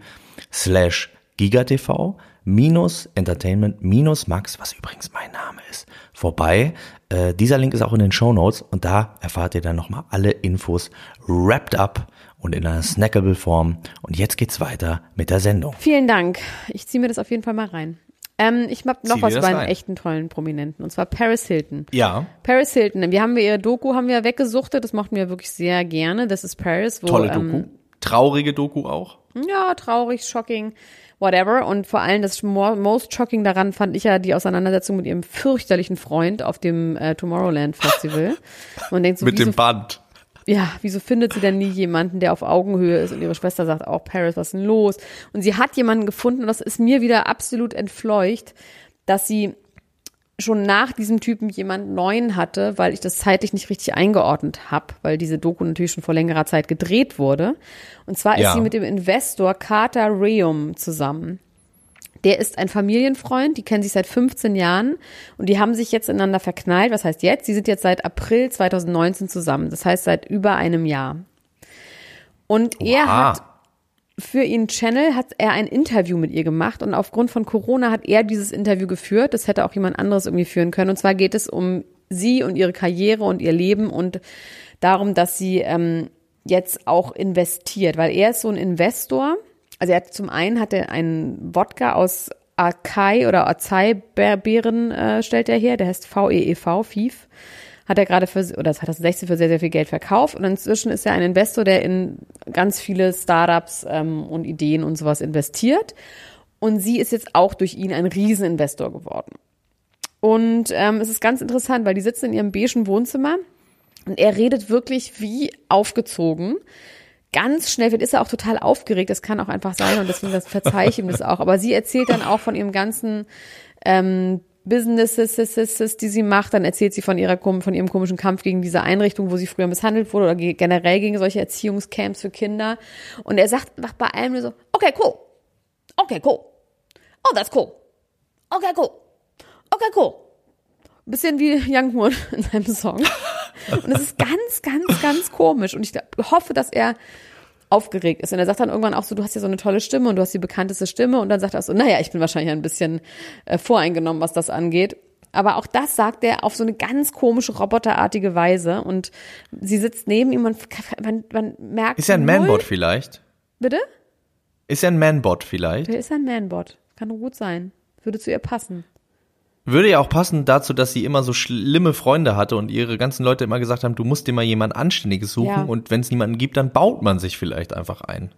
slash gigatv minus entertainment minus max, was übrigens mein Name ist, vorbei. Äh, dieser Link ist auch in den Show Notes und da erfahrt ihr dann nochmal alle Infos wrapped up und in einer snackable Form. Und jetzt geht's weiter mit der Sendung. Vielen Dank. Ich ziehe mir das auf jeden Fall mal rein. Ähm, ich habe noch Zieh was einen rein. echten tollen Prominenten und zwar Paris Hilton. Ja, Paris Hilton, wir haben wir ihre Doku haben wir weggesuchtet, das mochten wir wirklich sehr gerne. Das ist Paris, wo tolle ähm, Doku. Traurige Doku auch. ja, traurig, shocking, whatever. Und vor allem das mo- most shocking daran fand ich ja die Auseinandersetzung mit ihrem fürchterlichen Freund auf dem äh, Tomorrowland Festival. Man denkt so, Mit dem Band. ja, wieso findet sie denn nie jemanden, der auf Augenhöhe ist? Und ihre Schwester sagt auch, Paris, was ist denn los? Und sie hat jemanden gefunden, und das ist mir wieder absolut entfleucht, dass sie schon nach diesem Typen jemand neuen hatte, weil ich das zeitlich nicht richtig eingeordnet habe, weil diese Doku natürlich schon vor längerer Zeit gedreht wurde. Und zwar ist Ja. sie mit dem Investor Carter Reum zusammen. Der ist ein Familienfreund, die kennen sich seit 15 Jahren und die haben sich jetzt ineinander verknallt. Was heißt jetzt? Sie sind jetzt seit April 2019 zusammen. Das heißt seit über einem Jahr. Und er Oha. hat für ihren Channel hat er ein Interview mit ihr gemacht und aufgrund von Corona hat er dieses Interview geführt. Das hätte auch jemand anderes irgendwie führen können. Und zwar geht es um sie und ihre Karriere und ihr Leben und darum, dass sie ähm, jetzt auch investiert, weil er ist so ein Investor. Also er hat zum einen hat er einen Wodka aus Acai oder Acai-Beeren äh, stellt er her, der heißt VEEV, FIF hat er gerade für, oder 2016 für sehr, sehr viel Geld verkauft. Und inzwischen ist er ein Investor, der in ganz viele Startups ähm, und Ideen und sowas investiert. Und sie ist jetzt auch durch ihn ein Rieseninvestor geworden. Und ähm, es ist ganz interessant, weil die sitzen in ihrem beigen Wohnzimmer und er redet wirklich wie aufgezogen. Ganz schnell wird, ist er auch total aufgeregt. Das kann auch einfach sein und deswegen das verzeihe das auch. Aber sie erzählt dann auch von ihrem ganzen ähm, Businesses, die sie macht, dann erzählt sie von ihrer von ihrem komischen Kampf gegen diese Einrichtung, wo sie früher misshandelt wurde oder ge- generell gegen solche Erziehungscamps für Kinder. Und er sagt macht bei allem nur so, okay, cool, okay, cool, oh, that's cool, okay, cool, okay, cool. Bisschen wie Young Horn in seinem Song. Und es ist ganz, ganz, ganz komisch. Und ich hoffe, dass er aufgeregt ist. Und er sagt dann irgendwann auch so, du hast ja so eine tolle Stimme und du hast die bekannteste Stimme. Und dann sagt er so, naja, ich bin wahrscheinlich ein bisschen äh, voreingenommen, was das angeht. Aber auch das sagt er auf so eine ganz komische, roboterartige Weise. Und sie sitzt neben ihm und man, man merkt. Ist ja ein null- Manbot vielleicht. Bitte? Ist ja ein Manbot vielleicht. Der ist ein Manbot. Kann gut sein. Würde zu ihr passen. Würde ja auch passen dazu, dass sie immer so schlimme Freunde hatte und ihre ganzen Leute immer gesagt haben, du musst dir mal jemand Anständiges suchen Ja. und wenn es niemanden gibt, dann baut man sich vielleicht einfach ein.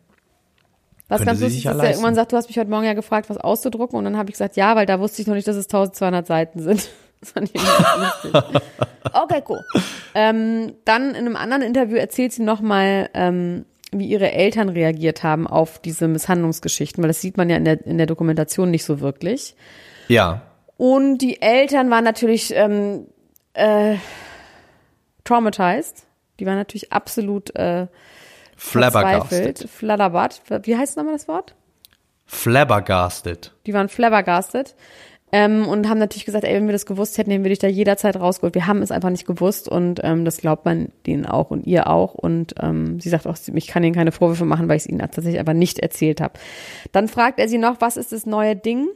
Was ganz lustig ist, dass er irgendwann sagt, du hast mich heute Morgen ja gefragt, was auszudrucken. Und dann habe ich gesagt, ja, weil da wusste ich noch nicht, dass es 1200 Seiten sind. Das fand ich lustig. Okay, cool. Ähm, dann in einem anderen Interview erzählt sie nochmal, ähm, wie ihre Eltern reagiert haben auf diese Misshandlungsgeschichten, weil das sieht man ja in der, in der Dokumentation nicht so wirklich. Ja. Und die Eltern waren natürlich ähm, äh, traumatized. Die waren natürlich absolut äh, Flabbergasted. verzweifelt. Fladderbad. Wie heißt nochmal das Wort? Flabbergasted. Die waren flabbergasted. Ähm, und haben natürlich gesagt, ey, wenn wir das gewusst hätten, hätten wir dich da jederzeit rausgeholt. Wir haben es einfach nicht gewusst und ähm, das glaubt man denen auch und ihr auch. Und ähm, sie sagt auch, ich kann ihnen keine Vorwürfe machen, weil ich es ihnen tatsächlich aber nicht erzählt habe. Dann fragt er sie noch, was ist das neue Ding?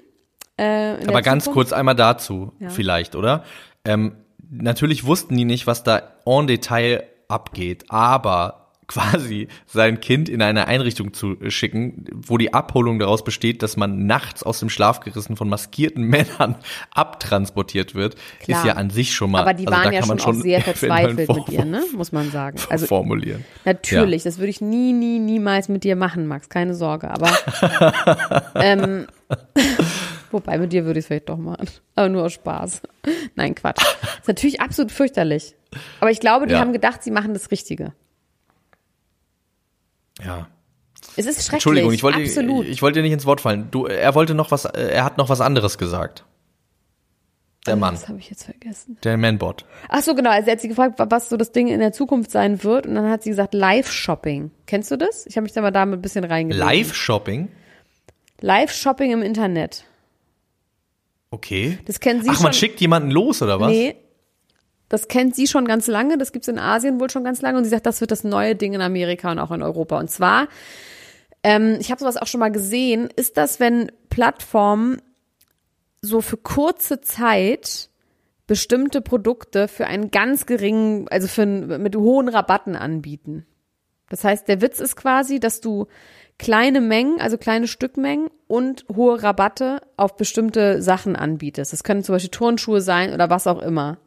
Äh, Aber ganz Zukunft? kurz einmal dazu, Ja. vielleicht, oder? Ähm, natürlich wussten die nicht, was da en Detail abgeht, aber quasi sein Kind in eine Einrichtung zu schicken, wo die Abholung daraus besteht, dass man nachts aus dem Schlaf gerissen von maskierten Männern abtransportiert wird, Klar. ist ja an sich schon mal. Aber die also waren ja schon, schon sehr verzweifelt mit ihr, Vorwurf ne? Muss man sagen. Also formulieren. Natürlich, das würde ich nie, nie, niemals mit dir machen, Max, keine Sorge. Aber ähm, wobei mit dir würde ich es vielleicht doch machen. Aber nur aus Spaß. Nein, Quatsch. ist natürlich absolut fürchterlich. Aber ich glaube, die Ja. haben gedacht, sie machen das Richtige. Ja. Es ist schrecklich. Entschuldigung, ich wollte, absolut. ich wollte dir nicht ins Wort fallen. Du, er wollte noch was, er hat noch was anderes gesagt. Der Mann, Das habe ich jetzt vergessen. der Manbot. Ach so, genau. Also er hat sie gefragt, was so das Ding in der Zukunft sein wird. Und dann hat sie gesagt, Live-Shopping. Kennst du das? Ich habe mich da mal damit ein bisschen reingelegt. Live-Shopping? Live-Shopping im Internet. Okay. Das kennen Sie Ach, schon. man schickt jemanden los, oder was? Nee. Das kennt sie schon ganz lange, das gibt's in Asien wohl schon ganz lange und sie sagt, das wird das neue Ding in Amerika und auch in Europa. Und zwar, ähm, ich habe sowas auch schon mal gesehen, ist das, wenn Plattformen so für kurze Zeit bestimmte Produkte für einen ganz geringen, also für einen, mit hohen Rabatten anbieten. Das heißt, der Witz ist quasi, dass du kleine Mengen, also kleine Stückmengen und hohe Rabatte auf bestimmte Sachen anbietest. Das können zum Beispiel Turnschuhe sein oder was auch immer.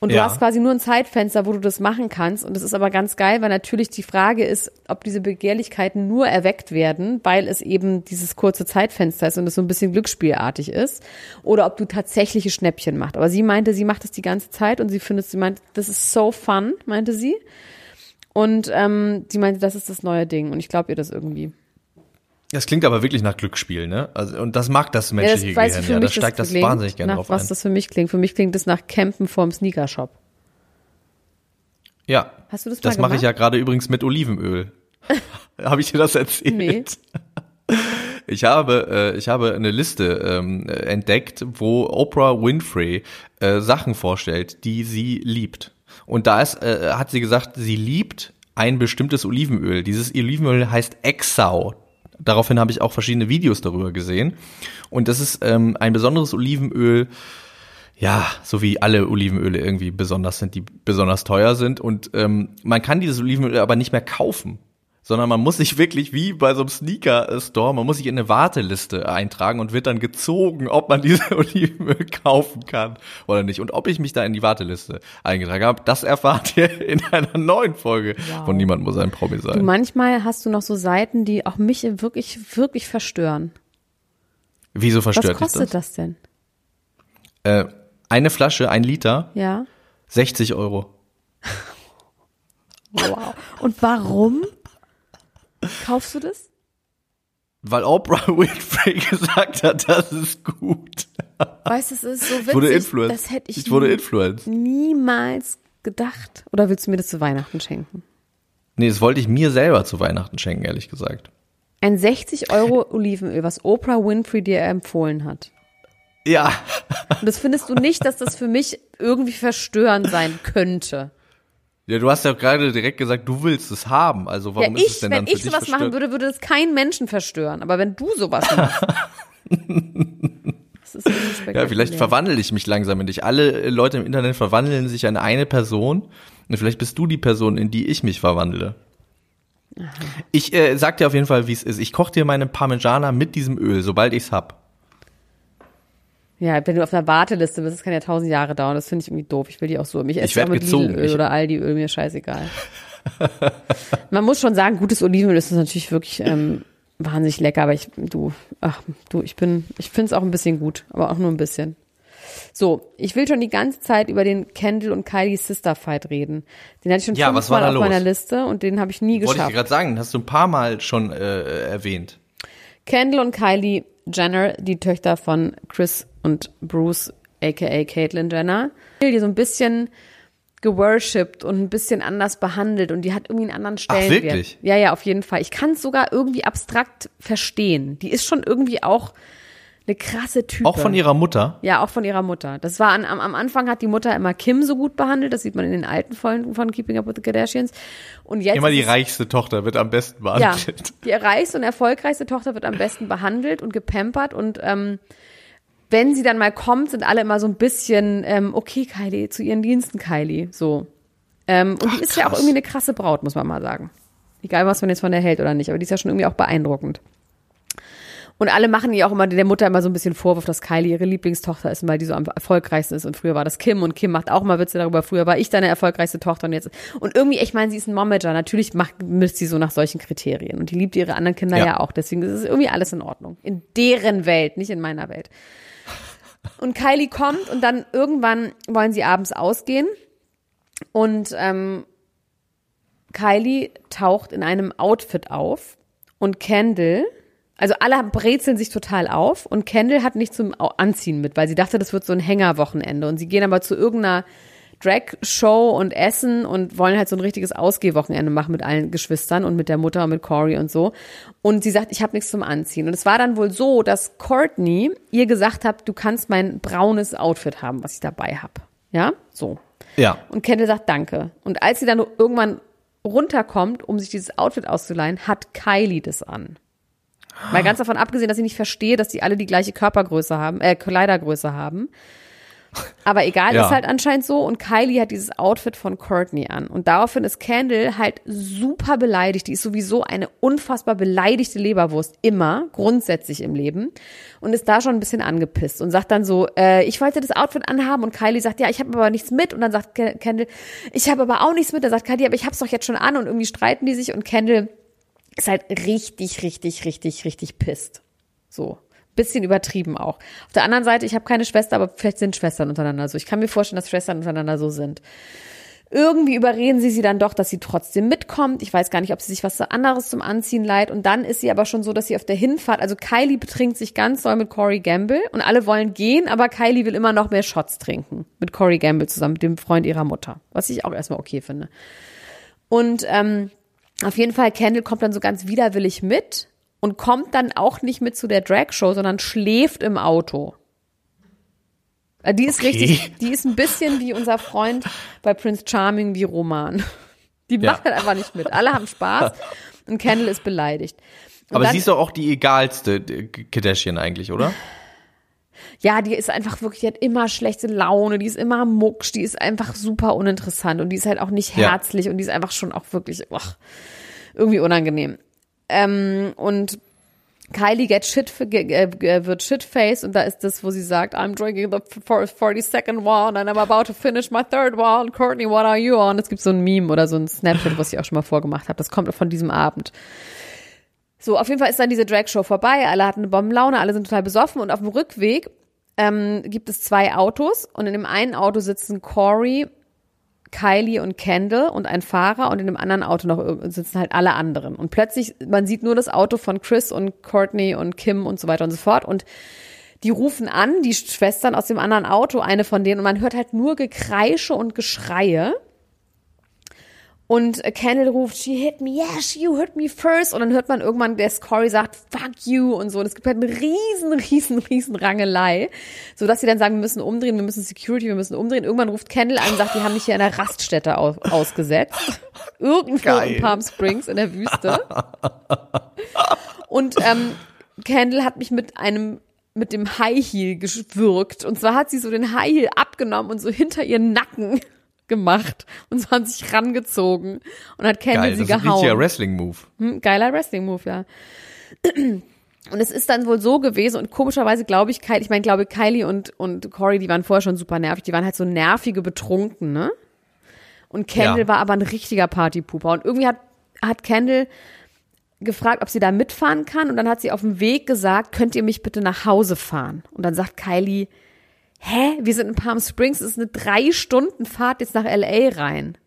Und du Ja. hast quasi nur ein Zeitfenster, wo du das machen kannst. Und das ist aber ganz geil, weil natürlich die Frage ist, ob diese Begehrlichkeiten nur erweckt werden, weil es eben dieses kurze Zeitfenster ist und es so ein bisschen glücksspielartig ist, oder ob du tatsächliche Schnäppchen machst. Aber sie meinte, sie macht das die ganze Zeit und sie findet, sie meint, das ist so fun, meinte sie. Und ähm, sie meinte, das ist das neue Ding. Und ich glaube ihr das irgendwie. Das klingt aber wirklich nach Glücksspiel, ne? Also, und das mag das Ja, menschliche das weiß ich Gehirn, ja. Da steigt das klingt, wahnsinnig gerne nach drauf was ein. das für mich klingt. Für mich klingt das nach Campen vorm Sneakershop. Ja. Hast du das Das mache ich ja gerade übrigens mit Olivenöl. Habe ich dir das erzählt? Nee. Ich habe, äh, ich habe eine Liste ähm, äh, entdeckt, wo Oprah Winfrey äh, Sachen vorstellt, die sie liebt. Und da ist, äh, hat sie gesagt, sie liebt ein bestimmtes Olivenöl. Dieses Olivenöl heißt Exau. Daraufhin habe ich auch verschiedene Videos darüber gesehen. Und das ist ähm, ein besonderes Olivenöl, ja, so wie alle Olivenöle irgendwie besonders sind, die besonders teuer sind. Und ähm, man kann dieses Olivenöl aber nicht mehr kaufen, sondern man muss sich wirklich wie bei so einem Sneaker-Store, man muss sich in eine Warteliste eintragen und wird dann gezogen, ob man diese Olivenöl kaufen kann oder nicht. Und ob ich mich da in die Warteliste eingetragen habe, das erfahrt ihr in einer neuen Folge von Niemand muss ein Promi Du, sein. manchmal hast du noch so Seiten, die auch mich wirklich, wirklich verstören. Wieso Was verstört dich kostet das? das denn? Äh, eine Flasche, ein Liter, Ja. 60 Euro. Wow. Und warum kaufst du das? Weil Oprah Winfrey gesagt hat, das ist gut. Weißt du, es ist so witzig. Ich wurde influenced. Das hätte ich, ich wurde influenced. niemals gedacht. Oder willst du mir das zu Weihnachten schenken? Nee, das wollte ich mir selber zu Weihnachten schenken, ehrlich gesagt. Ein 60 Euro Olivenöl, was Oprah Winfrey dir empfohlen hat. Ja. Und das findest du nicht, dass das für mich irgendwie verstörend sein könnte. Ja, du hast ja gerade direkt gesagt, du willst es haben. Also warum ja, ist es ich, denn wenn dann für ich sowas machen würde, würde das keinen Menschen verstören. Aber wenn du sowas machst. das ist Ja, vielleicht verwandle ich mich langsam in dich. Alle äh, Leute im Internet verwandeln sich in eine Person. Und vielleicht bist du die Person, in die ich mich verwandle. Ich äh, sag dir auf jeden Fall, wie es ist. Ich koche dir meine Parmigiana mit diesem Öl, sobald ich's hab. Ja, wenn du auf einer Warteliste bist, das kann ja tausend Jahre dauern. Das finde ich irgendwie doof. Ich will die auch so. Ich esse werd auch mit gezogen. Lidl-Öl Ich- oder Aldi-Öl, mir scheißegal. Man muss schon sagen, gutes Olivenöl ist natürlich wirklich ähm, wahnsinnig lecker, aber ich, du, ach, du, ich bin, ich finde es auch ein bisschen gut, aber auch nur ein bisschen. So, ich will schon die ganze Zeit über den Kendall und Kylie Sister Fight reden. Den hatte ich schon Ja, fünfmal auf meiner los? Liste und den habe ich nie Wollte ich geschafft. dir gerade sagen, hast du ein paar Mal schon äh, erwähnt. Kendall und Kylie Jenner, die Töchter von Chris und Bruce, aka Caitlyn Jenner, die so ein bisschen geworshipped und ein bisschen anders behandelt und die hat irgendwie einen anderen Stellenwert. wirklich? Ja, ja, auf jeden Fall. Ich kann es sogar irgendwie abstrakt verstehen. Die ist schon irgendwie auch eine krasse Type. Auch von ihrer Mutter. Ja, auch von ihrer Mutter. Das war an, am, am Anfang hat die Mutter immer Kim so gut behandelt, das sieht man in den alten Folgen von Keeping Up with the Kardashians. Und jetzt Immer die es- reichste Tochter wird am besten ja, behandelt. die reichste und erfolgreichste Tochter wird am besten behandelt und gepampert und ähm, wenn sie dann mal kommt, sind alle immer so ein bisschen, ähm, okay, Kylie, zu ihren Diensten, Kylie, so. Ähm, und die ist ja auch krass. irgendwie eine krasse Braut, muss man mal sagen. Egal, was man jetzt von der hält oder nicht, aber die ist ja schon irgendwie auch beeindruckend. Und alle machen ihr auch immer der Mutter immer so ein bisschen Vorwurf, dass Kylie ihre Lieblingstochter ist, weil die so am erfolgreichsten ist. Und früher war das Kim und Kim macht auch mal Witze darüber. Früher war ich deine erfolgreichste Tochter und jetzt. Und irgendwie, ich meine, sie ist ein Momager. Natürlich macht, misst sie so nach solchen Kriterien. Und die liebt ihre anderen Kinder ja, Ja. auch. Deswegen ist es irgendwie alles in Ordnung. In deren Welt, nicht in meiner Welt. Und Kylie kommt und dann irgendwann wollen sie abends ausgehen. Und ähm, Kylie taucht in einem Outfit auf und Kendall, also alle brezeln sich total auf und Kendall hat nichts zum Anziehen mit, weil sie dachte, das wird so ein Hängerwochenende und sie gehen aber zu irgendeiner Drag-Show und essen und wollen halt so ein richtiges Ausgehwochenende machen mit allen Geschwistern und mit der Mutter und mit Corey und so. Und sie sagt, ich habe nichts zum Anziehen. Und es war dann wohl so, dass Courtney ihr gesagt hat, du kannst mein braunes Outfit haben, was ich dabei habe. Ja, so. Ja. Und Kendall sagt Danke. Und als sie dann irgendwann runterkommt, um sich dieses Outfit auszuleihen, hat Kylie das an. Mal ganz davon abgesehen, dass ich nicht verstehe, dass die alle die gleiche Körpergröße haben, äh, Kleidergröße haben. Aber egal, Ja. ist halt anscheinend so. Und Kylie hat dieses Outfit von Courtney an. Und daraufhin ist Kendall halt super beleidigt. Die ist sowieso eine unfassbar beleidigte Leberwurst. Immer, grundsätzlich im Leben. Und ist da schon ein bisschen angepisst und sagt dann so, äh, ich wollte das Outfit anhaben. Und Kylie sagt, ja, ich habe aber nichts mit. Und dann sagt Kendall, ich habe aber auch nichts mit. Dann sagt Kylie, aber ich hab's doch jetzt schon an. Und irgendwie streiten die sich. Und Kendall ist halt richtig, richtig, richtig, richtig pisst. So. Bisschen übertrieben auch. Auf der anderen Seite, ich habe keine Schwester, aber vielleicht sind Schwestern untereinander so. Ich kann mir vorstellen, dass Schwestern untereinander so sind. Irgendwie überreden sie sie dann doch, dass sie trotzdem mitkommt. Ich weiß gar nicht, ob sie sich was anderes zum Anziehen leiht. Und dann ist sie aber schon so, dass sie auf der Hinfahrt, also Kylie betrinkt sich ganz doll mit Corey Gamble und alle wollen gehen, aber Kylie will immer noch mehr Shots trinken. Mit Corey Gamble zusammen, mit dem Freund ihrer Mutter. Was ich auch erstmal okay finde. Und ähm, auf jeden Fall, Kendall kommt dann so ganz widerwillig mit und kommt dann auch nicht mit zu der Drag-Show, sondern schläft im Auto. Äh, Die ist Okay. richtig, die ist ein bisschen wie unser Freund bei Prince Charming wie Roman. Die Ja. macht halt einfach nicht mit. Alle haben Spaß und Kendall ist beleidigt. Und Aber dann- sie ist doch auch die egalste Kardashian eigentlich, oder? Ja, die ist einfach wirklich, die hat immer schlechte Laune, die ist immer mucksch, die ist einfach super uninteressant und die ist halt auch nicht Ja. herzlich und die ist einfach schon auch wirklich ach, irgendwie unangenehm. Ähm, und Kylie get shit, ge- äh, wird shitfaced und da ist das, wo sie sagt, I'm drinking the 42nd one and I'm about to finish my third one. Courtney, what are you on? Es gibt so ein Meme oder so ein Snapchat, was ich auch schon mal vorgemacht habe. Das kommt von diesem Abend. So, auf jeden Fall ist dann diese Drag-Show vorbei. Alle hatten eine Bombenlaune, alle sind total besoffen und auf dem Rückweg ähm, gibt es zwei Autos und in dem einen Auto sitzen Corey, Kylie und Kendall und ein Fahrer und in dem anderen Auto noch irg- sitzen halt alle anderen. Und plötzlich, man sieht nur das Auto von Chris und Courtney und Kim und so weiter und so fort und die rufen an, die Schwestern aus dem anderen Auto, eine von denen, und man hört halt nur Gekreische und Geschreie. Und äh, Kendall ruft, she hit me, yes, you hit me first. Und dann hört man irgendwann, der Corey sagt, fuck you und so. Und es gibt halt eine riesen, riesen, riesen Rangelei. So dass sie dann sagen, wir müssen umdrehen, wir müssen Security, wir müssen umdrehen. Irgendwann ruft Kendall an und sagt, die haben mich hier in einer Raststätte aus ausgesetzt. Irgendwo Geil. in Palm Springs in der Wüste. Und ähm, Kendall hat mich mit einem mit dem High Heel gewürgt. Und zwar hat sie so den High Heel abgenommen und so hinter ihren Nacken gemacht und so an sich rangezogen und hat Kendall Geil, sie das ist ein gehauen. richtiger Wrestling-Move. Hm, geiler Wrestling-Move, ja. Und es ist dann wohl so gewesen und komischerweise glaube ich, Kylie, ich meine, glaube Kylie und, und Corey, die waren vorher schon super nervig, die waren halt so nervige Betrunken, ne? Und Kendall Ja. war aber ein richtiger Partypooper und irgendwie hat, hat Kendall gefragt, ob sie da mitfahren kann und dann hat sie auf dem Weg gesagt, könnt ihr mich bitte nach Hause fahren? Und dann sagt Kylie, hä, wir sind in Palm Springs, es ist eine drei Stunden Fahrt jetzt nach LA rein.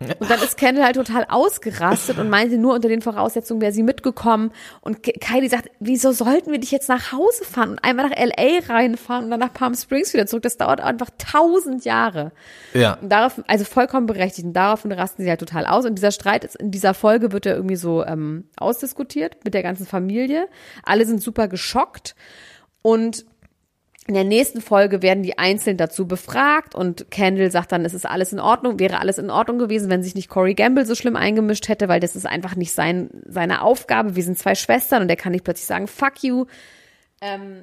Und dann ist Kendall halt total ausgerastet und meinte, nur unter den Voraussetzungen wäre sie mitgekommen. Und Kylie sagt, wieso sollten wir dich jetzt nach Hause fahren und einmal nach LA reinfahren und dann nach Palm Springs wieder zurück? Das dauert einfach tausend Jahre. Ja. Und darauf, also vollkommen berechtigt. Und daraufhin rasten sie halt total aus. Und dieser Streit ist, in dieser Folge wird ja irgendwie so ähm, ausdiskutiert mit der ganzen Familie. Alle sind super geschockt. Und in der nächsten Folge werden die einzeln dazu befragt und Kendall sagt dann, es ist alles in Ordnung, wäre alles in Ordnung gewesen, wenn sich nicht Corey Gamble so schlimm eingemischt hätte, weil das ist einfach nicht sein, seine Aufgabe. Wir sind zwei Schwestern und er kann nicht plötzlich sagen, fuck you. Ähm,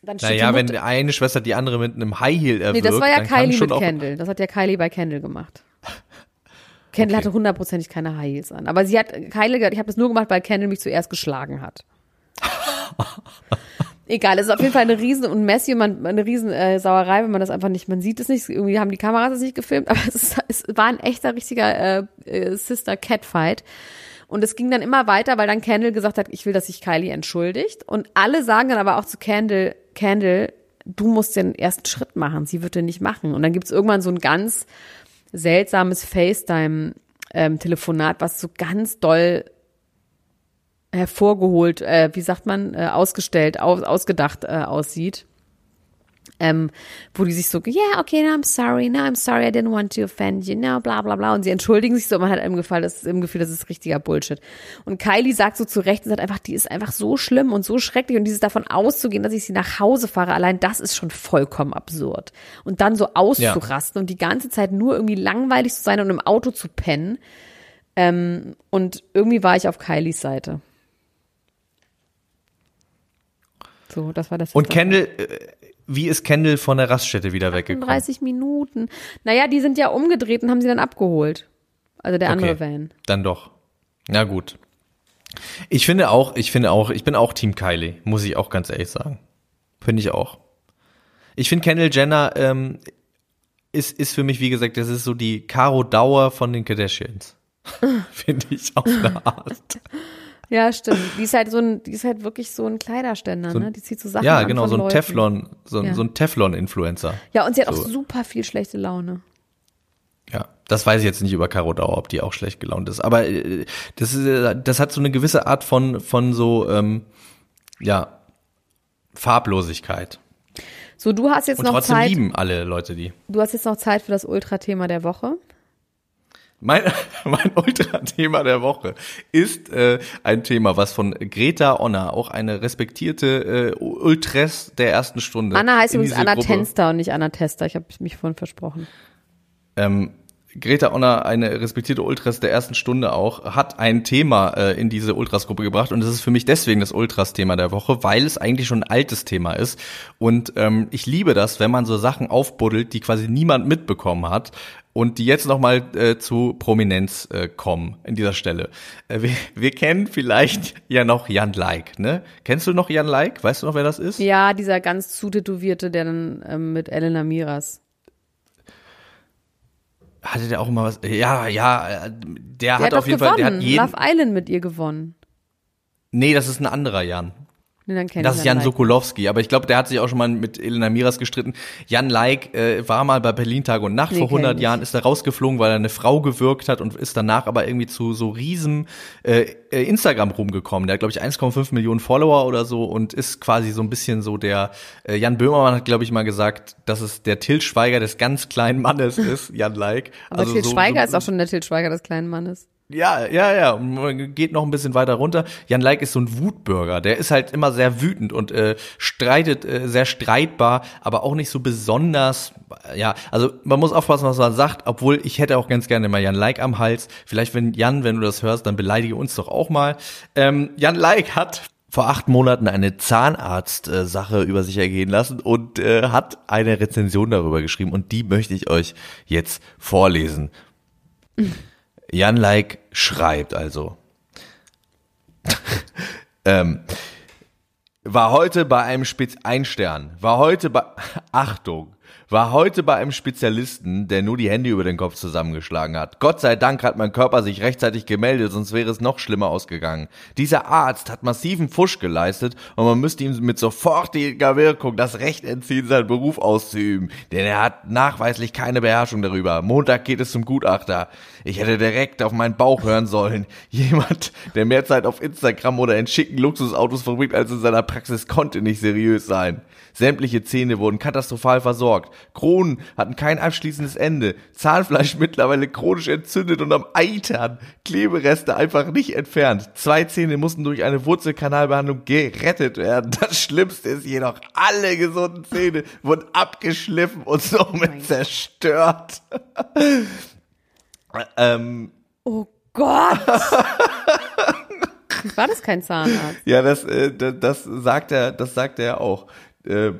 dann steht Naja, wenn eine Schwester die andere mit einem High Heel erwürgt, Nee, das war ja Kylie mit Kendall. Das hat ja Kylie bei Kendall gemacht. Kendall Okay. hatte hundertprozentig keine High Heels an. Aber sie hat, Kylie, ich habe das nur gemacht, weil Kendall mich zuerst geschlagen hat. Egal, es ist auf jeden Fall eine riesen und messy und man, eine riesen äh, Sauerei, wenn man das einfach nicht, man sieht es nicht, irgendwie haben die Kameras es nicht gefilmt, aber es, ist, es war ein echter, richtiger äh, äh, Sister-Cat-Fight. Und es ging dann immer weiter, weil dann Kendall gesagt hat, ich will, dass sich Kylie entschuldigt. Und alle sagen dann aber auch zu Kendall, Kendall, du musst den ersten Schritt machen, sie wird den nicht machen. Und dann gibt's irgendwann so ein ganz seltsames FaceTime-Telefonat, was so ganz doll hervorgeholt, äh, wie sagt man, äh, ausgestellt, aus, ausgedacht äh, aussieht. Ähm, wo die sich so, yeah, okay, no, I'm sorry, no, I'm sorry, I didn't want to offend you, no, bla bla bla. Und sie entschuldigen sich so, man hat im Gefühl, das ist im Gefühl, das ist richtiger Bullshit. Und Kylie sagt so zu Recht und sagt einfach, die ist einfach so schlimm und so schrecklich und dieses davon auszugehen, dass ich sie nach Hause fahre, allein das ist schon vollkommen absurd. Und dann so auszurasten und die ganze Zeit nur irgendwie langweilig zu sein und im Auto zu pennen. Ähm, und irgendwie war ich auf Kylies Seite. So, das war das. Und Kendall, äh, wie ist Kendall von der Raststätte wieder weggekommen? 30 Minuten. Naja, die sind ja umgedreht und haben sie dann abgeholt. Also der andere Van. Dann doch. Na gut. Ich finde auch, ich finde auch, ich bin auch Team Kylie, muss ich auch ganz ehrlich sagen. Finde ich auch. Ich finde Kendall Jenner ähm, ist, ist für mich, wie gesagt, das ist so die Caro Dauer von den Kardashians. finde ich auf eine Art. Ja, stimmt. Die ist halt so ein, die ist halt wirklich so ein Kleiderständer, ne? Die zieht so Sachen Ja, an genau, von so ein Leuten. Teflon, so ein, Ja. so ein Teflon-Influencer. Ja, und sie hat auch So. super viel schlechte Laune. Ja, das weiß ich jetzt nicht über Caro Dauer, ob die auch schlecht gelaunt ist. Aber äh, das, ist, äh, das hat so eine gewisse Art von, von so, ähm, ja, Farblosigkeit. So, du hast jetzt Und noch trotzdem Zeit. lieben alle Leute die. Du hast jetzt noch Zeit für das Ultra-Thema der Woche. Mein, mein Ultra-Thema der Woche ist äh, ein Thema, was von Greta Onna, auch eine respektierte äh, Ultress der ersten Stunde. Anna heißt übrigens Anna Gruppe- Tenster und nicht Anna Tester. Ich habe mich vorhin versprochen. ähm, Greta Onna, eine respektierte Ultras der ersten Stunde auch, hat ein Thema äh, in diese Ultras-Gruppe gebracht und das ist für mich deswegen das Ultras-Thema der Woche, weil es eigentlich schon ein altes Thema ist und ähm, ich liebe das, wenn man so Sachen aufbuddelt, die quasi niemand mitbekommen hat und die jetzt nochmal äh, zu Prominenz äh, kommen in dieser Stelle. Äh, wir, wir kennen vielleicht ja noch Jan Like, ne? Kennst du noch Jan Like? Weißt du noch, wer das ist? Ja, dieser ganz zutätowierte, der dann ähm, mit Elena Miras. Hatte der auch immer was? Ja, ja, äh, der, Der hat, hat, auf doch jeden gewonnen. Fall, der hat jeden. Love Island mit ihr gewonnen. Nee, das ist ein anderer Jan. Nee, dann kenn Das ich ist Jan Like. Sokolowski, aber ich glaube, der hat sich auch schon mal mit Elena Miras gestritten. Jan Like äh, war mal bei Berlin Tag und Nacht Nee, vor kenn 100 ich. Jahren, ist da rausgeflogen, weil er eine Frau gewürgt hat und ist danach aber irgendwie zu so riesen äh, äh, Instagram rumgekommen. Der hat, glaube ich, 1,5 Millionen Follower oder so und ist quasi so ein bisschen so der, äh, Jan Böhmermann hat, glaube ich, mal gesagt, dass es der Til Schweiger des ganz kleinen Mannes ist, Jan Like. Aber Til so, Schweiger so, ist auch schon der Til Schweiger des kleinen Mannes. Ja, ja, ja. Man geht noch ein bisschen weiter runter. Jan Like ist so ein Wutbürger. Der ist halt immer sehr wütend und äh, streitet äh, sehr streitbar, aber auch nicht so besonders. Ja, also man muss aufpassen, was man sagt. Obwohl ich hätte auch ganz gerne mal Jan Like am Hals. Vielleicht, wenn Jan, wenn du das hörst, dann beleidige uns doch auch mal. Ähm, Jan Like hat vor acht Monaten eine Zahnarzt-Sache über sich ergehen lassen und äh, hat eine Rezension darüber geschrieben und die möchte ich euch jetzt vorlesen. Jan Like schreibt also. ähm, war heute bei einem Spitz ein Stern. War heute bei Achtung. War heute bei einem Spezialisten, der nur die Hände über den Kopf zusammengeschlagen hat. Gott sei Dank hat mein Körper sich rechtzeitig gemeldet, sonst wäre es noch schlimmer ausgegangen. Dieser Arzt hat massiven Fusch geleistet und man müsste ihm mit sofortiger Wirkung das Recht entziehen, seinen Beruf auszuüben. Denn er hat nachweislich keine Beherrschung darüber. Montag geht es zum Gutachter. Ich hätte direkt auf meinen Bauch hören sollen. Jemand, der mehr Zeit auf Instagram oder in schicken Luxusautos verbringt als in seiner Praxis, konnte nicht seriös sein. Sämtliche Zähne wurden katastrophal versorgt. Kronen hatten kein abschließendes Ende. Zahnfleisch mittlerweile chronisch entzündet und am Eitern. Klebereste einfach nicht entfernt. Zwei Zähne mussten durch eine Wurzelkanalbehandlung gerettet werden. Das Schlimmste ist jedoch, alle gesunden Zähne wurden abgeschliffen und somit zerstört. ähm, Oh Gott! War das kein Zahnarzt? Ja, das, äh, das, das sagt er, das sagt er auch. Äh,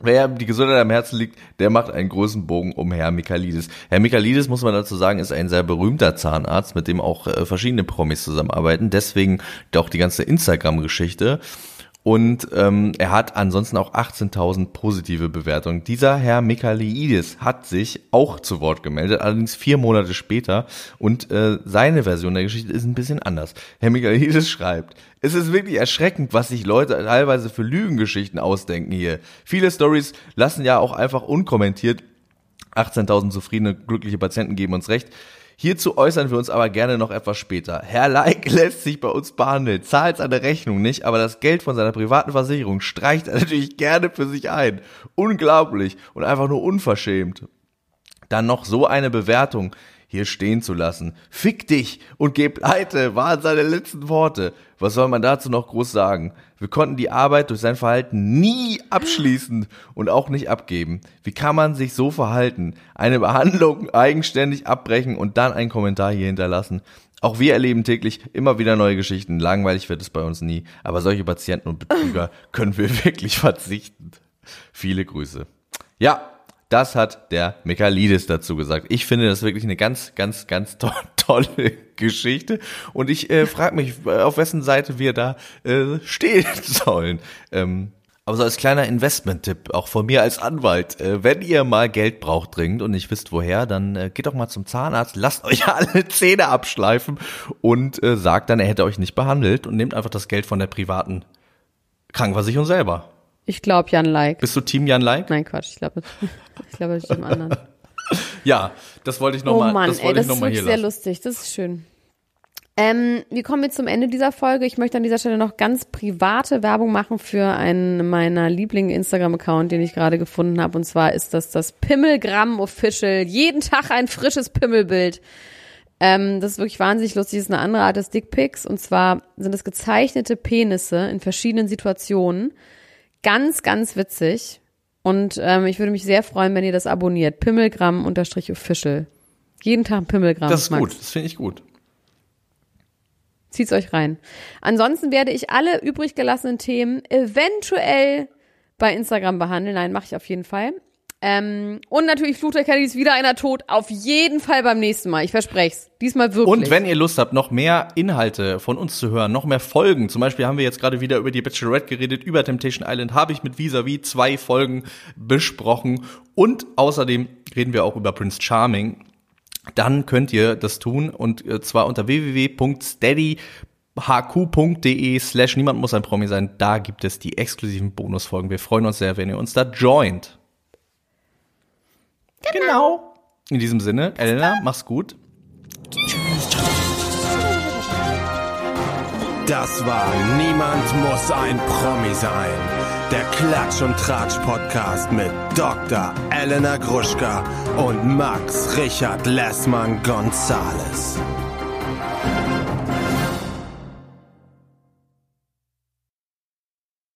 Wer die Gesundheit am Herzen liegt, der macht einen großen Bogen um Herr Michaelidis. Herr Michaelidis, muss man dazu sagen, ist ein sehr berühmter Zahnarzt, mit dem auch äh, verschiedene Promis zusammenarbeiten. Deswegen auch die ganze Instagram-Geschichte. Und ähm, er hat ansonsten auch 18.000 positive Bewertungen. Dieser Herr Michaelidis hat sich auch zu Wort gemeldet, allerdings vier Monate später. Und äh, seine Version der Geschichte ist ein bisschen anders. Herr Michaelidis schreibt, es ist wirklich erschreckend, was sich Leute teilweise für Lügengeschichten ausdenken hier. Viele Stories lassen ja auch einfach unkommentiert 18.000 zufriedene, glückliche Patienten geben uns recht. Hierzu äußern wir uns aber gerne noch etwas später. Herr Like lässt sich bei uns behandeln, zahlt seine Rechnung nicht, aber das Geld von seiner privaten Versicherung streicht er natürlich gerne für sich ein. Unglaublich und einfach nur unverschämt. Dann noch so eine Bewertung hier stehen zu lassen. Fick dich und geh pleite, waren seine letzten Worte. Was soll man dazu noch groß sagen? Wir konnten die Arbeit durch sein Verhalten nie abschließen und auch nicht abgeben. Wie kann man sich so verhalten? Eine Behandlung eigenständig abbrechen und dann einen Kommentar hier hinterlassen. Auch wir erleben täglich immer wieder neue Geschichten. Langweilig wird es bei uns nie. Aber solche Patienten und Betrüger können wir wirklich verzichten. Viele Grüße. Ja, das hat der Michaelidis dazu gesagt. Ich finde das wirklich eine ganz, ganz, ganz to tolle Geschichte. Und ich äh, frage mich, auf wessen Seite wir da äh, stehen sollen. Ähm, aber so als kleiner Investment-Tipp, auch von mir als Anwalt, äh, wenn ihr mal Geld braucht dringend und nicht wisst woher, dann äh, geht doch mal zum Zahnarzt, lasst euch alle Zähne abschleifen und äh, sagt dann, er hätte euch nicht behandelt und nehmt einfach das Geld von der privaten Krankenversicherung selber. Ich glaube Jan Like. Bist du Team Jan Like? Nein, Quatsch. Ich glaube, ich glaube, ich dem anderen. Ja, das wollte ich Oh nochmal, Mann, das ey, das ich ist nochmal wirklich sehr lassen. lustig. Das ist schön. Ähm, wir kommen jetzt zum Ende dieser Folge. Ich möchte an dieser Stelle noch ganz private Werbung machen für einen meiner Liebling-Instagram-Account, den ich gerade gefunden habe. Und zwar ist das das Pimmelgramm Official. Jeden Tag ein frisches Pimmelbild. Ähm, das ist wirklich wahnsinnig lustig. Das ist eine andere Art des Dickpics. Und zwar sind es gezeichnete Penisse in verschiedenen Situationen. Ganz, ganz witzig. Und ähm, ich würde mich sehr freuen, wenn ihr das abonniert. Pimmelgramm-official. Jeden Tag Pimmelgramm. Das ist Max. gut, das finde ich gut. Zieht's euch rein. Ansonsten werde ich alle übrig gelassenen Themen eventuell bei Instagram behandeln. Nein, mache ich auf jeden Fall. Ähm, und natürlich Fluch der ist wieder einer tot. Auf jeden Fall beim nächsten Mal. Ich verspreche es. Diesmal wirklich. Und wenn ihr Lust habt, noch mehr Inhalte von uns zu hören, noch mehr Folgen, zum Beispiel haben wir jetzt gerade wieder über die Bachelorette geredet, über Temptation Island habe ich mit Visavi zwei Folgen besprochen und außerdem reden wir auch über Prince Charming. Dann könnt ihr das tun und äh, zwar unter www.steadyhq.de slash niemand muss ein Promi sein. Da gibt es die exklusiven Bonusfolgen. Wir freuen uns sehr, wenn ihr uns da joint. Genau. In diesem Sinne, Elena, mach's gut. Das war Niemand muss ein Promi sein. Der Klatsch und Tratsch Podcast mit Dr. Elena Gruschka und Max Richard Lessmann Gonzales.